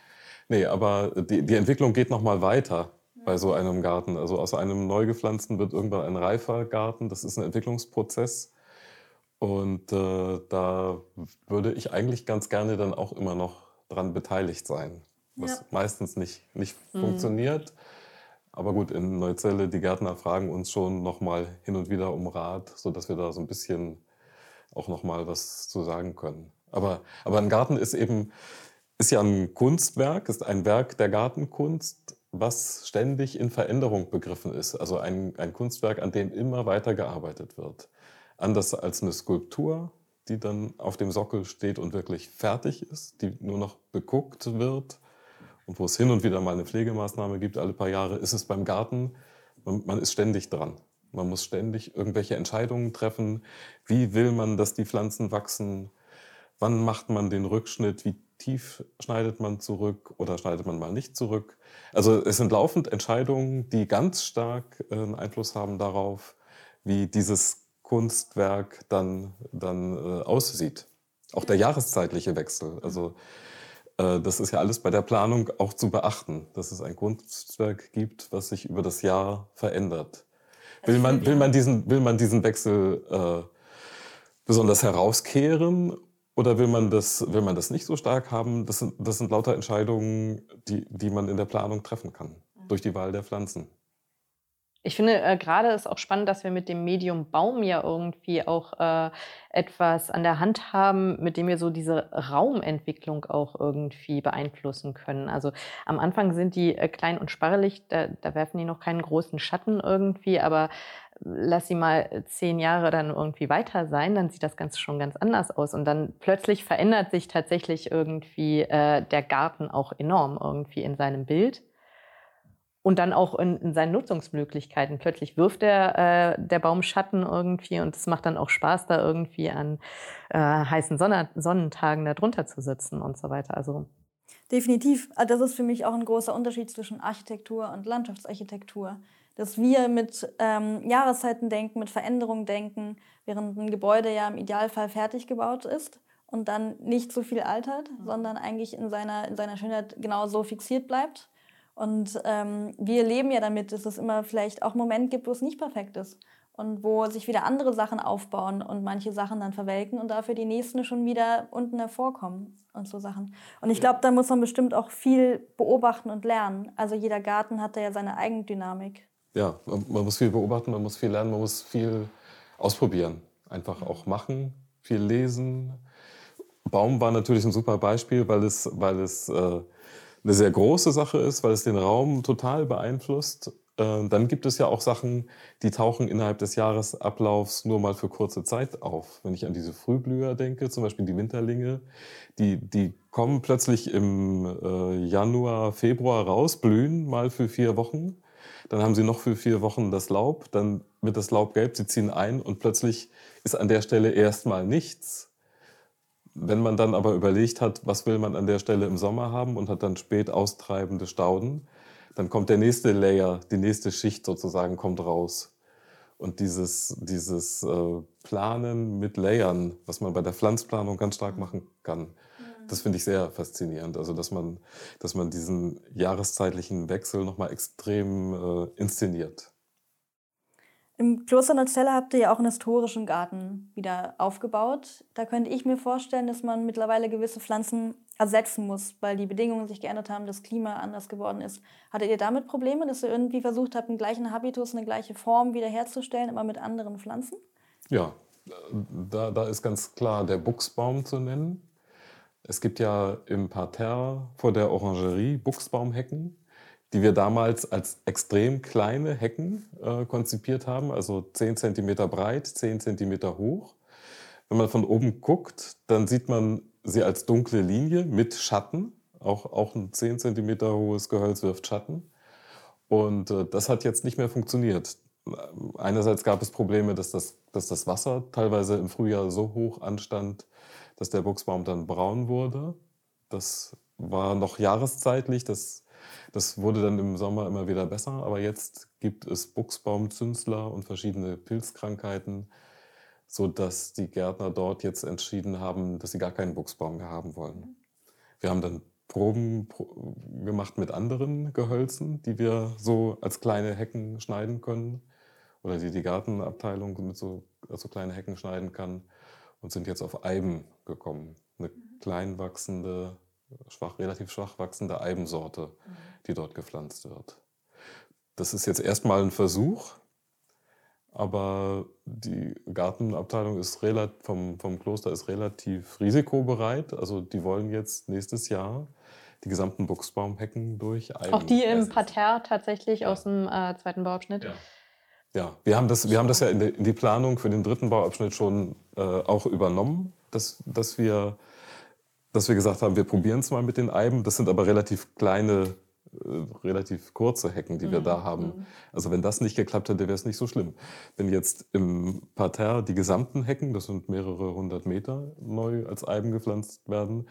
Nee, aber die, die Entwicklung geht noch mal weiter bei so einem Garten. Also aus einem neu gepflanzten wird irgendwann ein reifer Garten. Das ist ein Entwicklungsprozess. Und äh, da würde ich eigentlich ganz gerne dann auch immer noch dran beteiligt sein. Was ja. meistens nicht, nicht mhm. funktioniert. Aber gut, in Neuzelle, die Gärtner fragen uns schon noch mal hin und wieder um Rat, sodass wir da so ein bisschen auch noch mal was zu sagen können. Aber, aber ein Garten ist eben, ist ja ein Kunstwerk, ist ein Werk der Gartenkunst was ständig in Veränderung begriffen ist. Also ein, ein Kunstwerk, an dem immer weiter gearbeitet wird. Anders als eine Skulptur, die dann auf dem Sockel steht und wirklich fertig ist, die nur noch beguckt wird und wo es hin und wieder mal eine Pflegemaßnahme gibt, alle paar Jahre, ist es beim Garten, man, man ist ständig dran. Man muss ständig irgendwelche Entscheidungen treffen. Wie will man, dass die Pflanzen wachsen? Wann macht man den Rückschnitt? Wie tief schneidet man zurück oder schneidet man mal nicht zurück? Also es sind laufend Entscheidungen, die ganz stark äh, einen Einfluss haben darauf, wie dieses Kunstwerk dann, dann äh, aussieht. Auch der jahreszeitliche Wechsel. Also äh, das ist ja alles bei der Planung auch zu beachten, dass es ein Kunstwerk gibt, was sich über das Jahr verändert. Will man, will man, diesen, will man diesen Wechsel äh, besonders herauskehren oder will man das, will man das nicht so stark haben? Das sind, das sind lauter Entscheidungen, die, die man in der Planung treffen kann, durch die Wahl der Pflanzen. Ich finde äh, gerade ist auch spannend, dass wir mit dem Medium Baum ja irgendwie auch äh, etwas an der Hand haben, mit dem wir so diese Raumentwicklung auch irgendwie beeinflussen können. Also am Anfang sind die äh, klein und sparrelig, da, da werfen die noch keinen großen Schatten irgendwie, aber lass sie mal zehn Jahre dann irgendwie weiter sein, dann sieht das Ganze schon ganz anders aus. Und dann plötzlich verändert sich tatsächlich irgendwie äh, der Garten auch enorm irgendwie in seinem Bild. Und dann auch in, in seinen Nutzungsmöglichkeiten. Plötzlich wirft der, äh, der Baum Schatten irgendwie und es macht dann auch Spaß, da irgendwie an äh, heißen Sonne Sonnentagen da drunter zu sitzen und so weiter. Also Definitiv. Ah, das ist für mich auch ein großer Unterschied zwischen Architektur und Landschaftsarchitektur dass wir mit ähm, Jahreszeiten denken, mit Veränderungen denken, während ein Gebäude ja im Idealfall fertig gebaut ist und dann nicht so viel altert, mhm. sondern eigentlich in seiner, in seiner Schönheit genau so fixiert bleibt. Und ähm, wir leben ja damit, dass es immer vielleicht auch einen Moment gibt, wo es nicht perfekt ist und wo sich wieder andere Sachen aufbauen und manche Sachen dann verwelken und dafür die nächsten schon wieder unten hervorkommen und so Sachen. Und ich glaube, da muss man bestimmt auch viel beobachten und lernen. Also jeder Garten hat da ja seine Eigendynamik ja, man muss viel beobachten, man muss viel lernen, man muss viel ausprobieren. Einfach auch machen, viel lesen. Baum war natürlich ein super Beispiel, weil es, weil es äh, eine sehr große Sache ist, weil es den Raum total beeinflusst. Äh, dann gibt es ja auch Sachen, die tauchen innerhalb des Jahresablaufs nur mal für kurze Zeit auf. Wenn ich an diese Frühblüher denke, zum Beispiel die Winterlinge, die, die kommen plötzlich im äh, Januar, Februar raus, blühen mal für vier Wochen dann haben sie noch für vier Wochen das Laub, dann wird das Laub gelb, sie ziehen ein und plötzlich ist an der Stelle erstmal nichts. Wenn man dann aber überlegt hat, was will man an der Stelle im Sommer haben und hat dann spät austreibende Stauden, dann kommt der nächste Layer, die nächste Schicht sozusagen kommt raus. Und dieses, dieses äh, Planen mit Layern, was man bei der Pflanzplanung ganz stark machen kann, das finde ich sehr faszinierend. Also, dass man, dass man diesen jahreszeitlichen Wechsel nochmal extrem äh, inszeniert. Im Kloster Neuzelle habt ihr ja auch einen historischen Garten. wieder aufgebaut. Da könnte ich mir vorstellen, dass man mittlerweile gewisse Pflanzen ersetzen muss, weil die Bedingungen sich geändert haben, das Klima anders geworden ist. Hattet ihr damit Probleme, dass ihr irgendwie versucht habt, einen gleichen Habitus, eine gleiche Form wiederherzustellen, aber mit anderen Pflanzen? Ja, da, da ist ganz klar der Buchsbaum zu nennen. Es gibt ja im Parterre vor der Orangerie Buchsbaumhecken, die wir damals als extrem kleine Hecken äh, konzipiert haben, also 10 cm breit, 10 cm hoch. Wenn man von oben guckt, dann sieht man sie als dunkle Linie mit Schatten. Auch, auch ein 10 cm hohes Gehölz wirft Schatten. Und äh, das hat jetzt nicht mehr funktioniert. Einerseits gab es Probleme, dass das, dass das Wasser teilweise im Frühjahr so hoch anstand, dass der Buchsbaum dann braun wurde. Das war noch jahreszeitlich, das, das wurde dann im Sommer immer wieder besser. Aber jetzt gibt es Buchsbaumzünsler und verschiedene Pilzkrankheiten, sodass die Gärtner dort jetzt entschieden haben, dass sie gar keinen Buchsbaum mehr haben wollen. Wir haben dann Proben gemacht mit anderen Gehölzen, die wir so als kleine Hecken schneiden können oder die die Gartenabteilung mit so also kleine Hecken schneiden kann und sind jetzt auf Eiben gekommen. Eine klein wachsende, schwach, relativ schwach wachsende Eibensorte, die dort gepflanzt wird. Das ist jetzt erstmal ein Versuch, aber die Gartenabteilung ist vom, vom Kloster ist relativ risikobereit. Also die wollen jetzt nächstes Jahr die gesamten Buchsbaumhecken durch. Auch die im Parterre tatsächlich ja. aus dem äh, zweiten Bauabschnitt? Ja. Ja, wir haben das, wir haben das ja in die, in die Planung für den dritten Bauabschnitt schon äh, auch übernommen, dass, dass, wir, dass wir gesagt haben, wir probieren es mal mit den Eiben. Das sind aber relativ kleine, äh, relativ kurze Hecken, die wir mhm. da haben. Mhm. Also wenn das nicht geklappt hätte, wäre es nicht so schlimm. Wenn jetzt im Parterre die gesamten Hecken, das sind mehrere hundert Meter, neu als Eiben gepflanzt werden,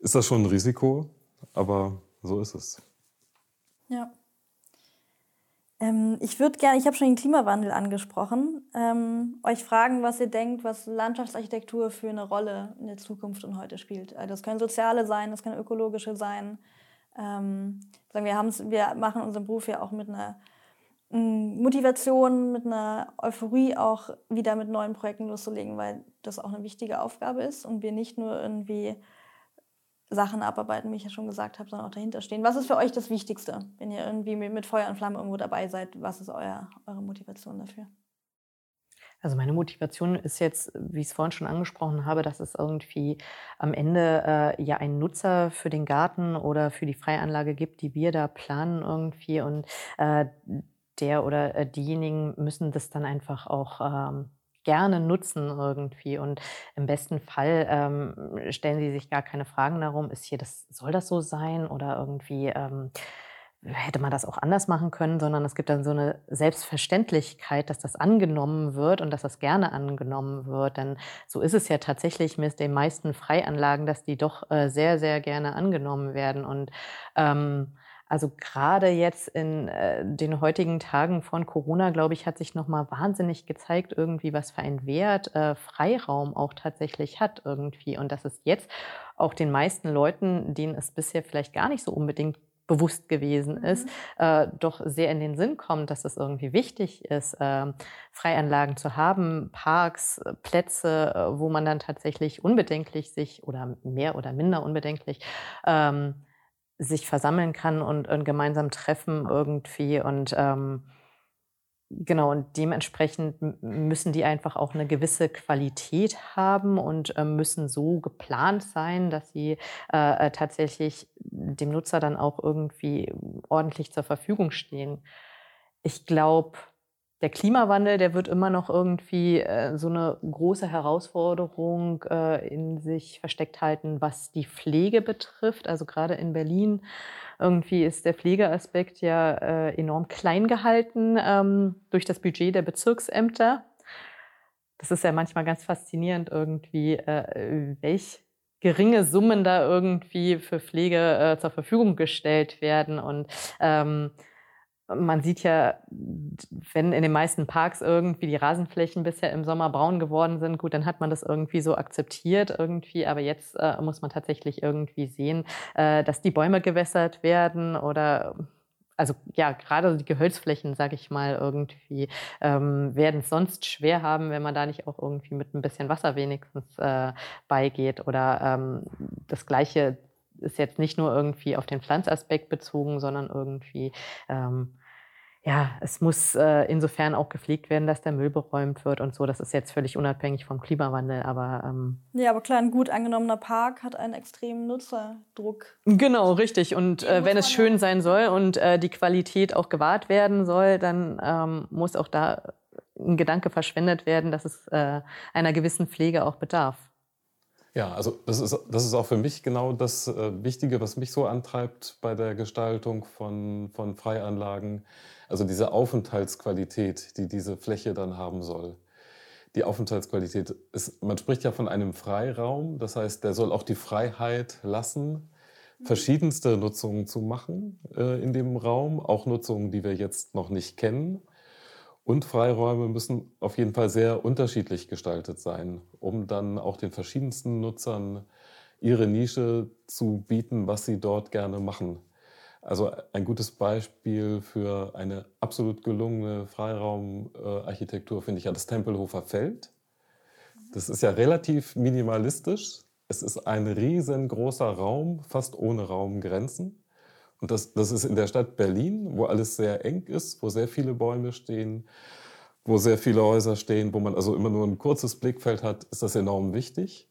ist das schon ein Risiko, aber so ist es. Ja. Ähm, ich würde gerne, ich habe schon den Klimawandel angesprochen, ähm, euch fragen, was ihr denkt, was Landschaftsarchitektur für eine Rolle in der Zukunft und heute spielt. Also das können soziale sein, das können ökologische sein. Ähm, sagen wir, wir machen unseren Beruf ja auch mit einer mm, Motivation, mit einer Euphorie auch wieder mit neuen Projekten loszulegen, weil das auch eine wichtige Aufgabe ist und wir nicht nur irgendwie Sachen abarbeiten, wie ich ja schon gesagt habe, sondern auch dahinter stehen. Was ist für euch das Wichtigste, wenn ihr irgendwie mit Feuer und Flamme irgendwo dabei seid? Was ist euer, eure Motivation dafür? Also meine Motivation ist jetzt, wie ich es vorhin schon angesprochen habe, dass es irgendwie am Ende äh, ja einen Nutzer für den Garten oder für die Freianlage gibt, die wir da planen irgendwie und äh, der oder äh, diejenigen müssen das dann einfach auch ähm, gerne nutzen irgendwie. Und im besten Fall ähm, stellen sie sich gar keine Fragen darum, ist hier das, soll das so sein oder irgendwie ähm, hätte man das auch anders machen können, sondern es gibt dann so eine Selbstverständlichkeit, dass das angenommen wird und dass das gerne angenommen wird. Denn so ist es ja tatsächlich mit den meisten Freianlagen, dass die doch äh, sehr, sehr gerne angenommen werden. Und ähm, also gerade jetzt in äh, den heutigen Tagen von Corona, glaube ich, hat sich nochmal wahnsinnig gezeigt, irgendwie, was für einen Wert äh, Freiraum auch tatsächlich hat irgendwie. Und dass es jetzt auch den meisten Leuten, denen es bisher vielleicht gar nicht so unbedingt bewusst gewesen mhm. ist, äh, doch sehr in den Sinn kommt, dass es irgendwie wichtig ist, äh, Freianlagen zu haben, Parks, Plätze, äh, wo man dann tatsächlich unbedenklich sich oder mehr oder minder unbedenklich ähm, sich versammeln kann und, und gemeinsam treffen irgendwie und ähm, Genau, und dementsprechend müssen die einfach auch eine gewisse Qualität haben und äh, müssen so geplant sein, dass sie äh, äh, tatsächlich dem Nutzer dann auch irgendwie ordentlich zur Verfügung stehen. Ich glaube, der Klimawandel, der wird immer noch irgendwie äh, so eine große Herausforderung äh, in sich versteckt halten, was die Pflege betrifft. Also gerade in Berlin irgendwie ist der Pflegeaspekt ja äh, enorm klein gehalten ähm, durch das Budget der Bezirksämter. Das ist ja manchmal ganz faszinierend irgendwie, äh, welch geringe Summen da irgendwie für Pflege äh, zur Verfügung gestellt werden und ähm, man sieht ja, wenn in den meisten Parks irgendwie die Rasenflächen bisher im Sommer braun geworden sind, gut, dann hat man das irgendwie so akzeptiert irgendwie. Aber jetzt äh, muss man tatsächlich irgendwie sehen, äh, dass die Bäume gewässert werden oder also ja, gerade die Gehölzflächen, sage ich mal, irgendwie ähm, werden es sonst schwer haben, wenn man da nicht auch irgendwie mit ein bisschen Wasser wenigstens äh, beigeht. Oder ähm, das Gleiche ist jetzt nicht nur irgendwie auf den Pflanzaspekt bezogen, sondern irgendwie ähm, ja, es muss äh, insofern auch gepflegt werden, dass der Müll beräumt wird und so. Das ist jetzt völlig unabhängig vom Klimawandel, aber. Ähm ja, aber klar, ein gut angenommener Park hat einen extremen Nutzerdruck. Genau, richtig. Und äh, wenn es schön sein soll und äh, die Qualität auch gewahrt werden soll, dann ähm, muss auch da ein Gedanke verschwendet werden, dass es äh, einer gewissen Pflege auch bedarf. Ja, also das ist, das ist auch für mich genau das äh, Wichtige, was mich so antreibt bei der Gestaltung von, von Freianlagen also diese Aufenthaltsqualität, die diese Fläche dann haben soll. Die Aufenthaltsqualität ist, man spricht ja von einem Freiraum, das heißt, der soll auch die Freiheit lassen, verschiedenste Nutzungen zu machen äh, in dem Raum, auch Nutzungen, die wir jetzt noch nicht kennen. Und Freiräume müssen auf jeden Fall sehr unterschiedlich gestaltet sein, um dann auch den verschiedensten Nutzern ihre Nische zu bieten, was sie dort gerne machen. Also ein gutes Beispiel für eine absolut gelungene Freiraumarchitektur finde ich ja das Tempelhofer Feld. Das ist ja relativ minimalistisch. Es ist ein riesengroßer Raum, fast ohne Raumgrenzen. Und das, das ist in der Stadt Berlin, wo alles sehr eng ist, wo sehr viele Bäume stehen, wo sehr viele Häuser stehen, wo man also immer nur ein kurzes Blickfeld hat, ist das enorm wichtig.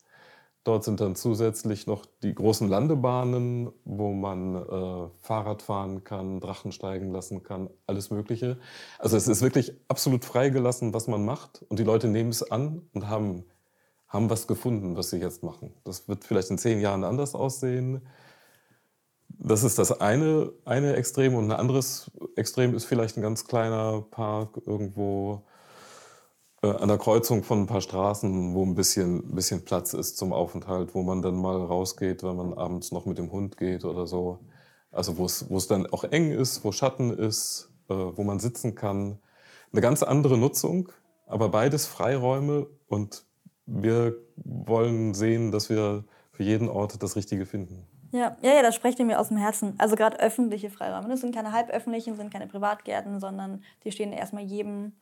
Dort sind dann zusätzlich noch die großen Landebahnen, wo man äh, Fahrrad fahren kann, Drachen steigen lassen kann, alles Mögliche. Also es ist wirklich absolut freigelassen, was man macht. Und die Leute nehmen es an und haben, haben was gefunden, was sie jetzt machen. Das wird vielleicht in zehn Jahren anders aussehen. Das ist das eine, eine Extrem. Und ein anderes Extrem ist vielleicht ein ganz kleiner Park irgendwo äh, an der Kreuzung von ein paar Straßen, wo ein bisschen, bisschen Platz ist zum Aufenthalt, wo man dann mal rausgeht, wenn man abends noch mit dem Hund geht oder so. Also wo es, dann auch eng ist, wo Schatten ist, äh, wo man sitzen kann. Eine ganz andere Nutzung, aber beides Freiräume und wir wollen sehen, dass wir für jeden Ort das Richtige finden. Ja, ja, ja, das spricht mir aus dem Herzen. Also gerade öffentliche Freiräume. Das sind keine halböffentlichen, sind keine Privatgärten, sondern die stehen erstmal jedem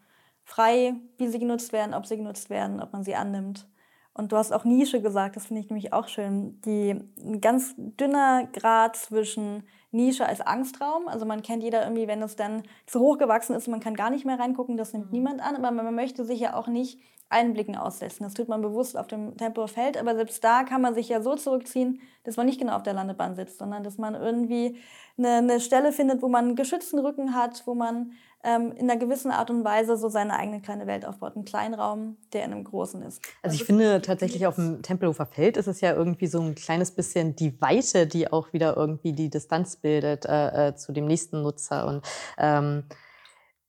frei, wie sie genutzt werden, ob sie genutzt werden, ob man sie annimmt. Und du hast auch Nische gesagt, das finde ich nämlich auch schön. Die ein ganz dünner Grad zwischen Nische als Angstraum. Also man kennt jeder irgendwie, wenn es dann zu hoch gewachsen ist, man kann gar nicht mehr reingucken, das nimmt mhm. niemand an. Aber man möchte sich ja auch nicht Einblicken aussetzen. Das tut man bewusst auf dem Tempo-Feld, aber selbst da kann man sich ja so zurückziehen, dass man nicht genau auf der Landebahn sitzt, sondern dass man irgendwie eine, eine Stelle findet, wo man einen geschützten Rücken hat, wo man ähm, in einer gewissen Art und Weise so seine eigene kleine Welt aufbaut. Ein Kleinraum, der in einem großen ist. Also ich finde tatsächlich auf dem Tempelhofer Feld ist es ja irgendwie so ein kleines bisschen die Weite, die auch wieder irgendwie die Distanz bildet äh, äh, zu dem nächsten Nutzer. Und ähm,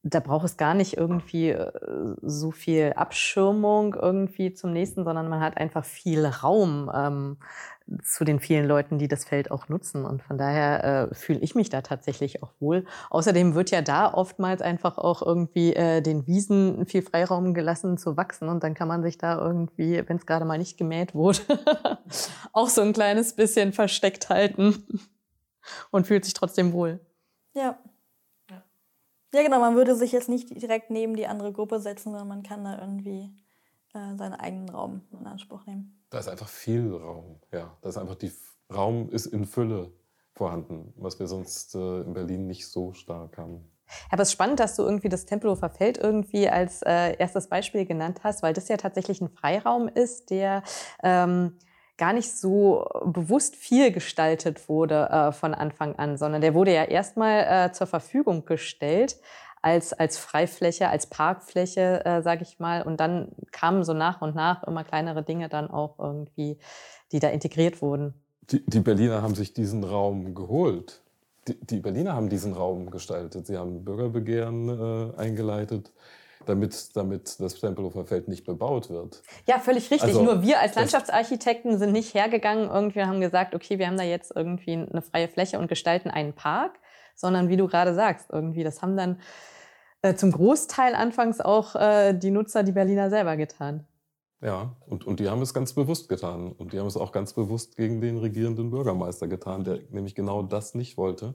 da braucht es gar nicht irgendwie äh, so viel Abschirmung irgendwie zum nächsten, sondern man hat einfach viel Raum ähm, zu den vielen Leuten, die das Feld auch nutzen. Und von daher äh, fühle ich mich da tatsächlich auch wohl. Außerdem wird ja da oftmals einfach auch irgendwie äh, den Wiesen viel Freiraum gelassen zu wachsen. Und dann kann man sich da irgendwie, wenn es gerade mal nicht gemäht wurde, auch so ein kleines bisschen versteckt halten und fühlt sich trotzdem wohl. Ja. Ja, genau, man würde sich jetzt nicht direkt neben die andere Gruppe setzen, sondern man kann da irgendwie äh, seinen eigenen Raum in Anspruch nehmen. Da ist einfach viel Raum, ja. Da ist einfach die Raum ist in Fülle vorhanden, was wir sonst äh, in Berlin nicht so stark haben. Aber es ist spannend, dass du irgendwie das Tempelhofer Feld irgendwie als äh, erstes Beispiel genannt hast, weil das ja tatsächlich ein Freiraum ist, der ähm, gar nicht so bewusst viel gestaltet wurde äh, von Anfang an, sondern der wurde ja erstmal äh, zur Verfügung gestellt als, als Freifläche, als Parkfläche, äh, sage ich mal. Und dann kamen so nach und nach immer kleinere Dinge dann auch irgendwie, die da integriert wurden. Die, die Berliner haben sich diesen Raum geholt. Die, die, Berliner haben diesen Raum gestaltet. Sie haben Bürgerbegehren äh, eingeleitet damit, damit das Tempelhofer Feld nicht bebaut wird. Ja, völlig richtig. Also, Nur wir als Landschaftsarchitekten sind nicht hergegangen, irgendwie haben gesagt, okay, wir haben da jetzt irgendwie eine freie Fläche und gestalten einen Park, sondern wie du gerade sagst, irgendwie, das haben dann äh, zum Großteil anfangs auch äh, die Nutzer, die Berliner selber getan. Ja, und, und die haben es ganz bewusst getan. Und die haben es auch ganz bewusst gegen den regierenden Bürgermeister getan, der nämlich genau das nicht wollte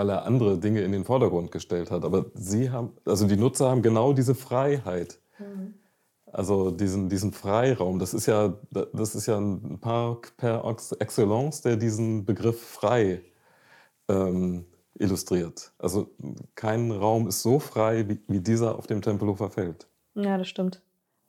weil er andere Dinge in den Vordergrund gestellt hat. Aber sie haben, also die Nutzer haben genau diese Freiheit. Mhm. Also diesen, diesen Freiraum, das ist ja, das ist ja ein Park per excellence, der diesen Begriff frei ähm, illustriert. Also kein Raum ist so frei wie, wie dieser auf dem Tempelhofer Feld. Ja, das stimmt.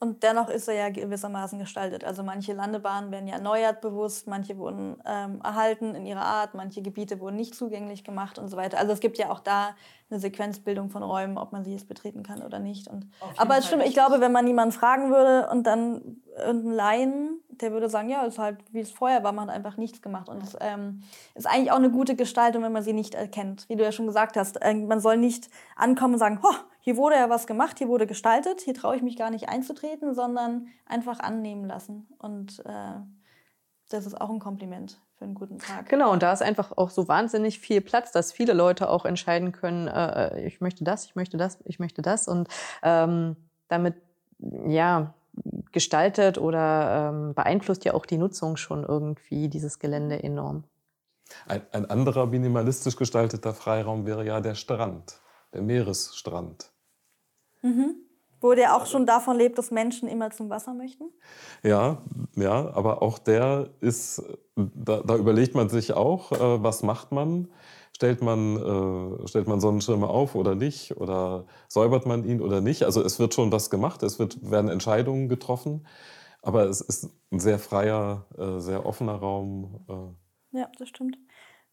Und dennoch ist er ja gewissermaßen gestaltet. Also manche Landebahnen werden ja erneuert bewusst, manche wurden ähm, erhalten in ihrer Art, manche Gebiete wurden nicht zugänglich gemacht und so weiter. Also es gibt ja auch da eine Sequenzbildung von Räumen, ob man sie jetzt betreten kann oder nicht. Und, aber es stimmt, ich glaube, wenn man niemanden fragen würde und dann irgendeinen Laien, der würde sagen, ja, ist halt wie es vorher war, man hat einfach nichts gemacht. Und es ähm, ist eigentlich auch eine gute Gestaltung, wenn man sie nicht erkennt. Wie du ja schon gesagt hast, äh, man soll nicht ankommen und sagen, oh, hier wurde ja was gemacht, hier wurde gestaltet, hier traue ich mich gar nicht einzutreten, sondern einfach annehmen lassen. Und äh, das ist auch ein Kompliment für einen guten Tag. Genau, und da ist einfach auch so wahnsinnig viel Platz, dass viele Leute auch entscheiden können, äh, ich möchte das, ich möchte das, ich möchte das. Und ähm, damit, ja, gestaltet oder ähm, beeinflusst ja auch die Nutzung schon irgendwie dieses Gelände enorm. Ein, ein anderer minimalistisch gestalteter Freiraum wäre ja der Strand, der Meeresstrand. Mhm. Wo der auch schon davon lebt, dass Menschen immer zum Wasser möchten? Ja, ja, aber auch der ist, da, da überlegt man sich auch, äh, was macht man? Stellt man, äh, stellt man Sonnenschirme auf oder nicht? Oder säubert man ihn oder nicht? Also es wird schon was gemacht, es wird, werden Entscheidungen getroffen, aber es ist ein sehr freier, äh, sehr offener Raum. Äh. Ja, das stimmt.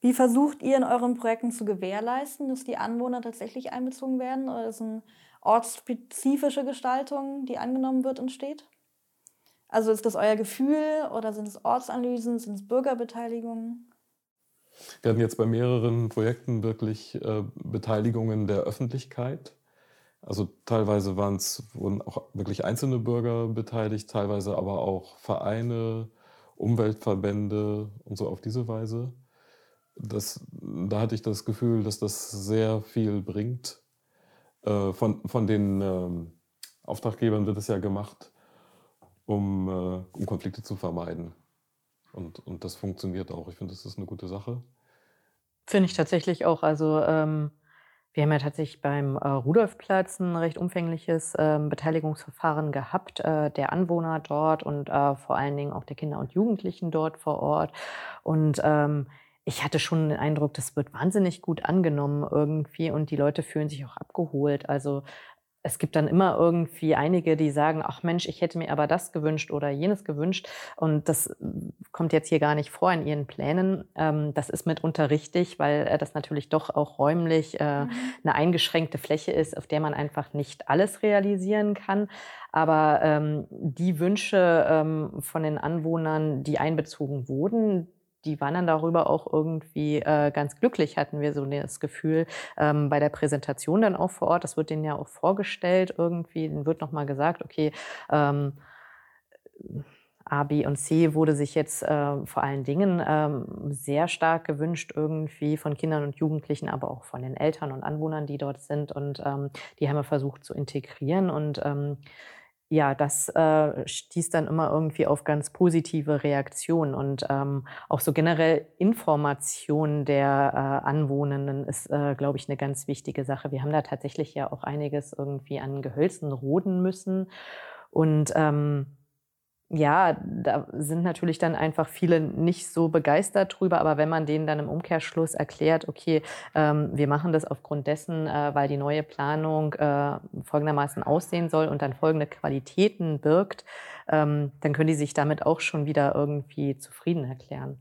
Wie versucht ihr in euren Projekten zu gewährleisten, dass die Anwohner tatsächlich einbezogen werden? Oder ist ein ortsspezifische Gestaltung, die angenommen wird, entsteht? Also ist das euer Gefühl oder sind es Ortsanalysen, sind es Bürgerbeteiligungen? Wir hatten jetzt bei mehreren Projekten wirklich äh, Beteiligungen der Öffentlichkeit. Also teilweise waren es, wurden auch wirklich einzelne Bürger beteiligt, teilweise aber auch Vereine, Umweltverbände und so auf diese Weise. Das, da hatte ich das Gefühl, dass das sehr viel bringt äh, von, von den ähm, Auftraggebern wird es ja gemacht, um, äh, um Konflikte zu vermeiden. Und, und das funktioniert auch. Ich finde, das ist eine gute Sache. Finde ich tatsächlich auch. Also ähm, wir haben ja tatsächlich beim äh, Rudolfplatz ein recht umfängliches äh, Beteiligungsverfahren gehabt, äh, der Anwohner dort und äh, vor allen Dingen auch der Kinder und Jugendlichen dort vor Ort. Und ähm, ich hatte schon den Eindruck, das wird wahnsinnig gut angenommen irgendwie und die Leute fühlen sich auch abgeholt. Also es gibt dann immer irgendwie einige, die sagen, ach Mensch, ich hätte mir aber das gewünscht oder jenes gewünscht. Und das kommt jetzt hier gar nicht vor in ihren Plänen. Ähm, das ist mitunter richtig, weil äh, das natürlich doch auch räumlich äh, mhm. eine eingeschränkte Fläche ist, auf der man einfach nicht alles realisieren kann. Aber ähm, die Wünsche ähm, von den Anwohnern, die einbezogen wurden, die waren dann darüber auch irgendwie äh, ganz glücklich, hatten wir so das Gefühl, ähm, bei der Präsentation dann auch vor Ort. Das wird denen ja auch vorgestellt irgendwie. Dann wird nochmal gesagt, okay, ähm, A, B und C wurde sich jetzt äh, vor allen Dingen ähm, sehr stark gewünscht, irgendwie von Kindern und Jugendlichen, aber auch von den Eltern und Anwohnern, die dort sind. Und ähm, die haben wir versucht zu integrieren. Und ähm, ja, das äh, stieß dann immer irgendwie auf ganz positive Reaktionen und ähm, auch so generell Information der äh, Anwohnenden ist, äh, glaube ich, eine ganz wichtige Sache. Wir haben da tatsächlich ja auch einiges irgendwie an Gehölzen roden müssen und ähm, ja, da sind natürlich dann einfach viele nicht so begeistert drüber, aber wenn man denen dann im Umkehrschluss erklärt, okay, ähm, wir machen das aufgrund dessen, äh, weil die neue Planung äh, folgendermaßen aussehen soll und dann folgende Qualitäten birgt, ähm, dann können die sich damit auch schon wieder irgendwie zufrieden erklären.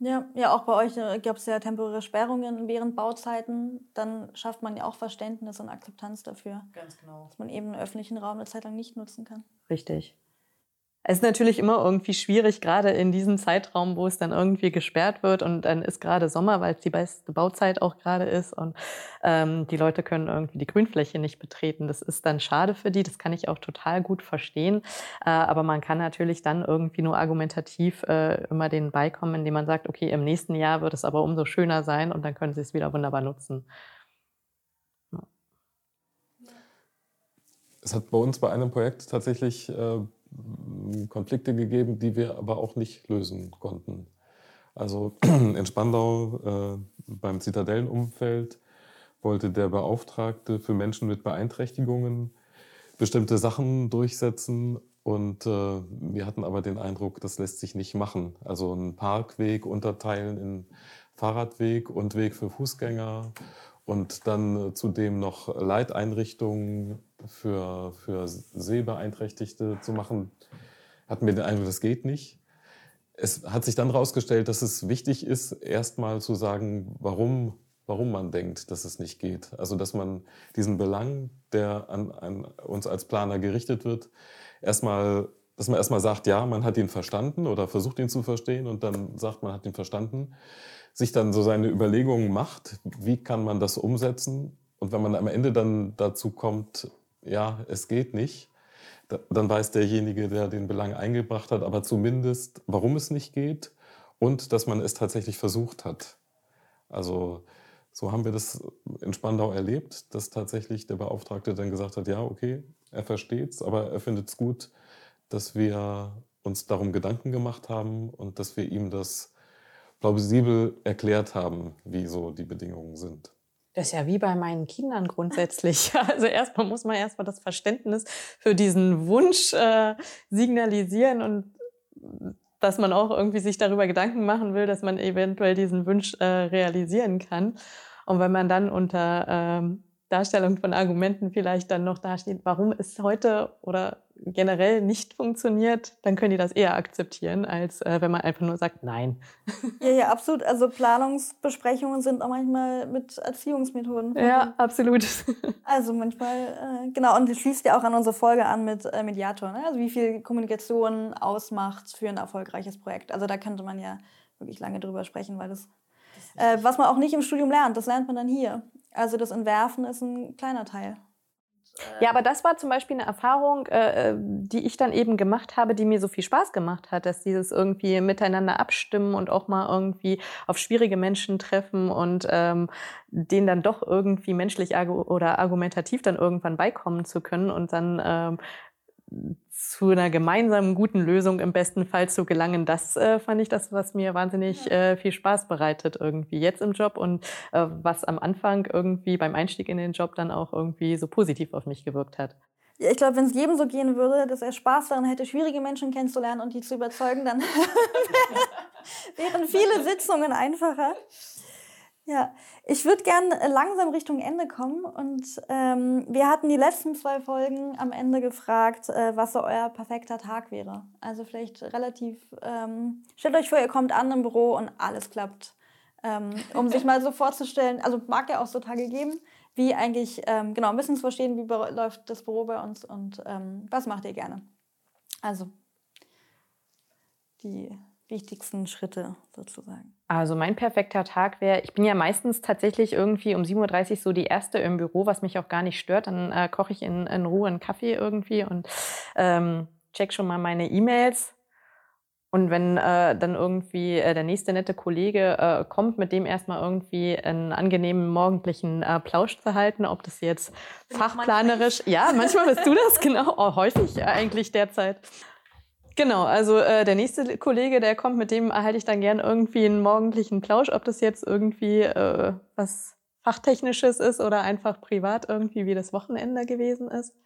Ja, ja, auch bei euch äh, gab es ja temporäre Sperrungen während Bauzeiten. Dann schafft man ja auch Verständnis und Akzeptanz dafür. Ganz genau. Dass man eben den öffentlichen Raum eine Zeit lang nicht nutzen kann. Richtig. Es ist natürlich immer irgendwie schwierig, gerade in diesem Zeitraum, wo es dann irgendwie gesperrt wird und dann ist gerade Sommer, weil es die beste Bauzeit auch gerade ist und ähm, die Leute können irgendwie die Grünfläche nicht betreten. Das ist dann schade für die, das kann ich auch total gut verstehen. Äh, aber man kann natürlich dann irgendwie nur argumentativ äh, immer den beikommen, indem man sagt, okay, im nächsten Jahr wird es aber umso schöner sein und dann können sie es wieder wunderbar nutzen. Es hat bei uns bei einem Projekt tatsächlich äh, Konflikte gegeben, die wir aber auch nicht lösen konnten. Also in Spandau äh, beim Zitadellenumfeld wollte der Beauftragte für Menschen mit Beeinträchtigungen bestimmte Sachen durchsetzen. Und äh, wir hatten aber den Eindruck, das lässt sich nicht machen. Also einen Parkweg unterteilen in Fahrradweg und Weg für Fußgänger und dann zudem noch Leiteinrichtungen für, für Sehbeeinträchtigte zu machen, hatten wir den Eindruck, das geht nicht. Es hat sich dann herausgestellt, dass es wichtig ist, erstmal zu sagen, warum, warum man denkt, dass es nicht geht. Also, dass man diesen Belang, der an, an uns als Planer gerichtet wird, erstmal, dass man erstmal sagt, ja, man hat ihn verstanden oder versucht ihn zu verstehen und dann sagt, man hat ihn verstanden sich dann so seine Überlegungen macht, wie kann man das umsetzen. Und wenn man am Ende dann dazu kommt, ja, es geht nicht, dann weiß derjenige, der den Belang eingebracht hat, aber zumindest, warum es nicht geht und dass man es tatsächlich versucht hat. Also so haben wir das in Spandau erlebt, dass tatsächlich der Beauftragte dann gesagt hat, ja, okay, er versteht es, aber er findet es gut, dass wir uns darum Gedanken gemacht haben und dass wir ihm das plausibel erklärt haben, wie so die Bedingungen sind. Das ist ja wie bei meinen Kindern grundsätzlich. Also erstmal muss man erstmal das Verständnis für diesen Wunsch äh, signalisieren und dass man auch irgendwie sich darüber Gedanken machen will, dass man eventuell diesen Wunsch äh, realisieren kann. Und wenn man dann unter ähm, Darstellung von Argumenten vielleicht dann noch dasteht, warum es heute oder generell nicht funktioniert, dann können die das eher akzeptieren, als äh, wenn man einfach nur sagt, nein. Ja, ja, absolut. Also Planungsbesprechungen sind auch manchmal mit Erziehungsmethoden. Ja, absolut. Also manchmal, äh, genau, und das schließt ja auch an unsere Folge an mit äh, Mediator. Ne? Also wie viel Kommunikation ausmacht für ein erfolgreiches Projekt. Also da könnte man ja wirklich lange drüber sprechen, weil das, das äh, was man auch nicht im Studium lernt, das lernt man dann hier. Also das Entwerfen ist ein kleiner Teil. Ja, aber das war zum Beispiel eine Erfahrung, äh, äh, die ich dann eben gemacht habe, die mir so viel Spaß gemacht hat, dass dieses irgendwie miteinander abstimmen und auch mal irgendwie auf schwierige Menschen treffen und ähm, denen dann doch irgendwie menschlich oder argumentativ dann irgendwann beikommen zu können und dann ähm, zu einer gemeinsamen guten Lösung im besten Fall zu gelangen, das äh, fand ich das, was mir wahnsinnig äh, viel Spaß bereitet irgendwie jetzt im Job und äh, was am Anfang irgendwie beim Einstieg in den Job dann auch irgendwie so positiv auf mich gewirkt hat. Ja, ich glaube, wenn es jedem so gehen würde, dass er Spaß daran hätte, schwierige Menschen kennenzulernen und die zu überzeugen, dann wären viele Sitzungen einfacher. Ja, ich würde gerne langsam Richtung Ende kommen und ähm, wir hatten die letzten zwei Folgen am Ende gefragt, äh, was so euer perfekter Tag wäre. Also vielleicht relativ, ähm, stellt euch vor, ihr kommt an im Büro und alles klappt. Ähm, um sich mal so vorzustellen, also mag ja auch so Tage geben, wie eigentlich, ähm, genau, ein bisschen verstehen, wie läuft das Büro bei uns und ähm, was macht ihr gerne. Also die wichtigsten Schritte sozusagen? Also mein perfekter Tag wäre, ich bin ja meistens tatsächlich irgendwie um 7.30 Uhr so die Erste im Büro, was mich auch gar nicht stört. Dann äh, koche ich in, in, Ruhe einen Kaffee irgendwie und ähm, check schon mal meine E-Mails. Und wenn äh, dann irgendwie äh, der nächste nette Kollege äh, kommt, mit dem erstmal irgendwie einen angenehmen morgendlichen äh, Plausch zu halten, ob das jetzt Bin fachplanerisch, ja, manchmal bist du das, genau, oh, häufig eigentlich derzeit. Genau, also äh, der nächste Kollege, der kommt, mit dem erhalte ich dann gern irgendwie einen morgendlichen Plausch, ob das jetzt irgendwie äh, was Fachtechnisches ist oder einfach privat irgendwie wie das Wochenende gewesen ist.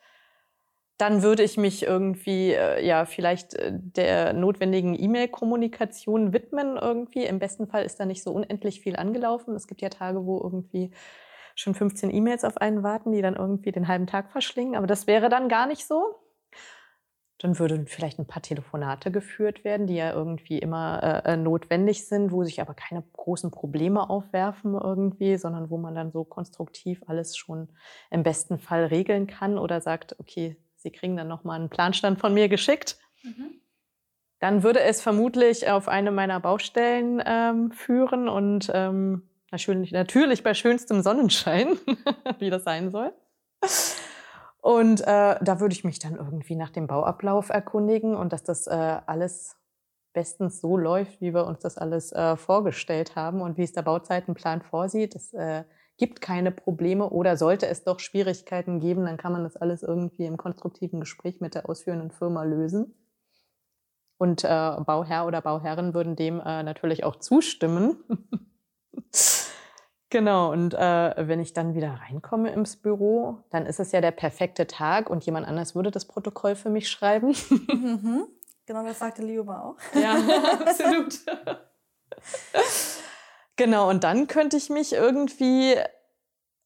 Dann würde ich mich irgendwie, äh, ja, vielleicht äh, der notwendigen E-Mail-Kommunikation widmen irgendwie. Im besten Fall ist da nicht so unendlich viel angelaufen. Es gibt ja Tage, wo irgendwie schon 15 E-Mails auf einen warten, die dann irgendwie den halben Tag verschlingen. Aber das wäre dann gar nicht so. Dann würden vielleicht ein paar Telefonate geführt werden, die ja irgendwie immer äh, äh, notwendig sind, wo sich aber keine großen Probleme aufwerfen irgendwie, sondern wo man dann so konstruktiv alles schon im besten Fall regeln kann oder sagt, okay, Sie kriegen dann nochmal einen Planstand von mir geschickt. Mhm. Dann würde es vermutlich auf eine meiner Baustellen ähm, führen und ähm, natürlich, natürlich bei schönstem Sonnenschein, wie das sein soll. Und äh, da würde ich mich dann irgendwie nach dem Bauablauf erkundigen und dass das äh, alles bestens so läuft, wie wir uns das alles äh, vorgestellt haben und wie es der Bauzeitenplan vorsieht. Es äh, gibt keine Probleme oder sollte es doch Schwierigkeiten geben, dann kann man das alles irgendwie im konstruktiven Gespräch mit der ausführenden Firma lösen. Und äh, Bauherr oder Bauherrin würden dem äh, natürlich auch zustimmen. genau, und äh, wenn ich dann wieder reinkomme ins Büro, dann ist es ja der perfekte Tag und jemand anders würde das Protokoll für mich schreiben. Mhm. Genau, das sagte Liuba auch. Ja, absolut. genau, und dann könnte ich mich irgendwie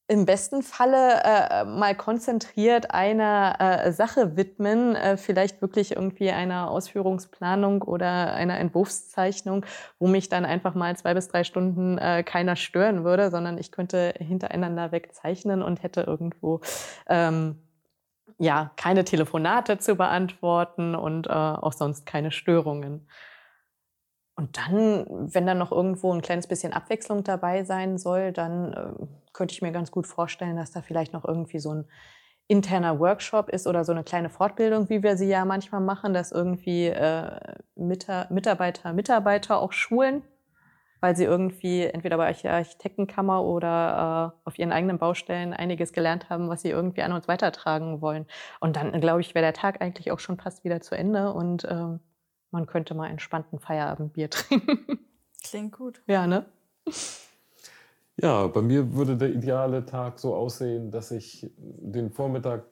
im besten Falle äh, mal konzentriert einer äh, Sache widmen, äh, vielleicht wirklich irgendwie einer Ausführungsplanung oder einer Entwurfszeichnung, wo mich dann einfach mal zwei bis drei Stunden äh, keiner stören würde, sondern ich könnte hintereinander weg zeichnen und hätte irgendwo ähm, ja keine Telefonate zu beantworten und äh, auch sonst keine Störungen. Und dann, wenn dann noch irgendwo ein kleines bisschen Abwechslung dabei sein soll, dann äh, könnte ich mir ganz gut vorstellen, dass da vielleicht noch irgendwie so ein interner Workshop ist oder so eine kleine Fortbildung, wie wir sie ja manchmal machen, dass irgendwie äh, Mitarbeiter, Mitarbeiter auch schulen, weil sie irgendwie entweder bei der Architektenkammer oder äh, auf ihren eigenen Baustellen einiges gelernt haben, was sie irgendwie an uns weitertragen wollen. Und dann, glaube ich, wäre der Tag eigentlich auch schon fast wieder zu Ende und ähm, man könnte mal entspannten Feierabendbier trinken. Klingt gut. Ja, ne? Ja, bei mir würde der ideale Tag so aussehen, dass ich den Vormittag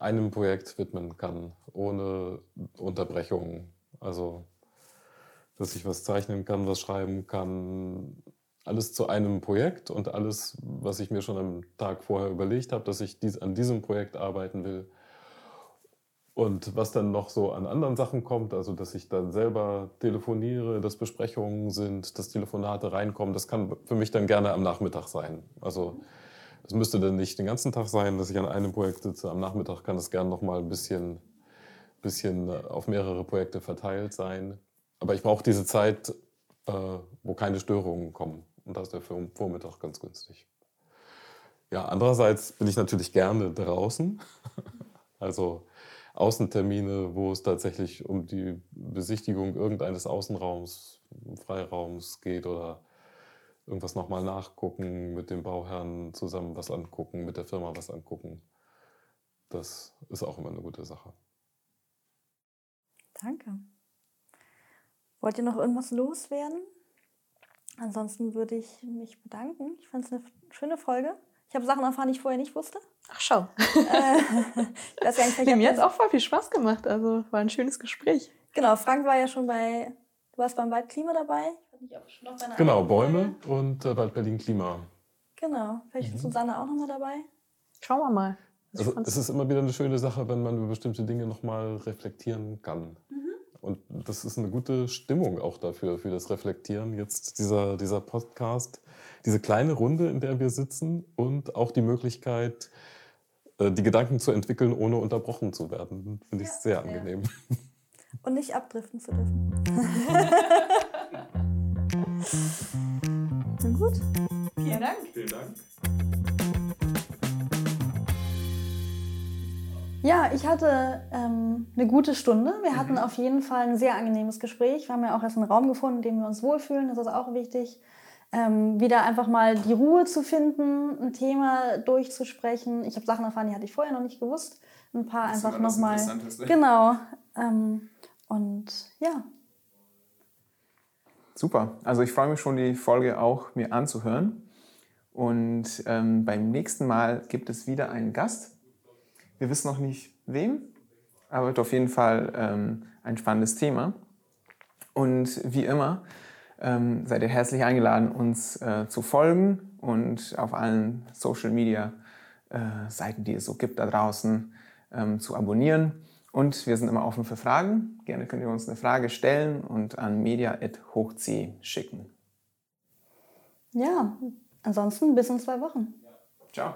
einem Projekt widmen kann, ohne Unterbrechung. Also, dass ich was zeichnen kann, was schreiben kann, alles zu einem Projekt und alles, was ich mir schon am Tag vorher überlegt habe, dass ich dies, an diesem Projekt arbeiten will, und was dann noch so an anderen Sachen kommt, also dass ich dann selber telefoniere, dass Besprechungen sind, dass Telefonate reinkommen, das kann für mich dann gerne am Nachmittag sein. Also es müsste dann nicht den ganzen Tag sein, dass ich an einem Projekt sitze. Am Nachmittag kann es gerne noch mal ein bisschen, bisschen äh, auf mehrere Projekte verteilt sein. Aber ich brauche diese Zeit, äh, wo keine Störungen kommen. Und da ist der Vormittag ganz günstig. Ja, andererseits bin ich natürlich gerne draußen. Also Außentermine, wo es tatsächlich um die Besichtigung irgendeines Außenraums, Freiraums geht oder irgendwas nochmal nachgucken, mit dem Bauherrn zusammen was angucken, mit der Firma was angucken. Das ist auch immer eine gute Sache. Danke. Wollt ihr noch irgendwas loswerden? Ansonsten würde ich mich bedanken. Ich fand es eine schöne Folge. Ich habe Sachen erfahren, die ich vorher nicht wusste. Ach, schau. Das ja nicht, mir hat es auch voll viel Spaß gemacht. Also war ein schönes Gespräch. Genau, Frank war ja schon bei, du warst beim Waldklima dabei. genau, Bäume und äh, Wald Berlin Klima. Genau, vielleicht ist mhm. Susanne auch nochmal dabei. Schauen wir mal. Also, es ist immer wieder eine schöne Sache, wenn man über bestimmte Dinge nochmal reflektieren kann. Mhm. Und das ist eine gute Stimmung auch dafür, für das Reflektieren. Jetzt dieser, dieser Podcast, diese kleine Runde, in der wir sitzen und auch die Möglichkeit, äh, die Gedanken zu entwickeln, ohne unterbrochen zu werden. Finde ich ja, sehr angenehm. Und nicht abdriften zu dürfen. Na gut. Vielen Dank. Vielen Dank. Ja, ich hatte ähm, eine gute Stunde. Wir hatten mhm. auf jeden Fall ein sehr angenehmes Gespräch. Wir haben ja auch erst einen Raum gefunden, in dem wir uns wohlfühlen. Das ist auch wichtig. Ähm, wieder einfach mal die Ruhe zu finden, ein Thema durchzusprechen. Ich habe Sachen erfahren, die hatte ich vorher noch nicht gewusst. Ein paar das einfach nochmal. Genau. Ähm, und ja. Super. Also ich freue mich schon, die Folge auch mir anzuhören. Und ähm, beim nächsten Mal gibt es wieder einen Gast. Wir wissen noch nicht wem, aber wird auf jeden Fall ähm, ein spannendes Thema. Und wie immer ähm, seid ihr herzlich eingeladen, uns äh, zu folgen und auf allen Social Media äh, Seiten, die es so gibt da draußen, ähm, zu abonnieren. Und wir sind immer offen für Fragen. Gerne könnt ihr uns eine Frage stellen und an media.hochc schicken. Ja, ansonsten bis in zwei Wochen. Ciao.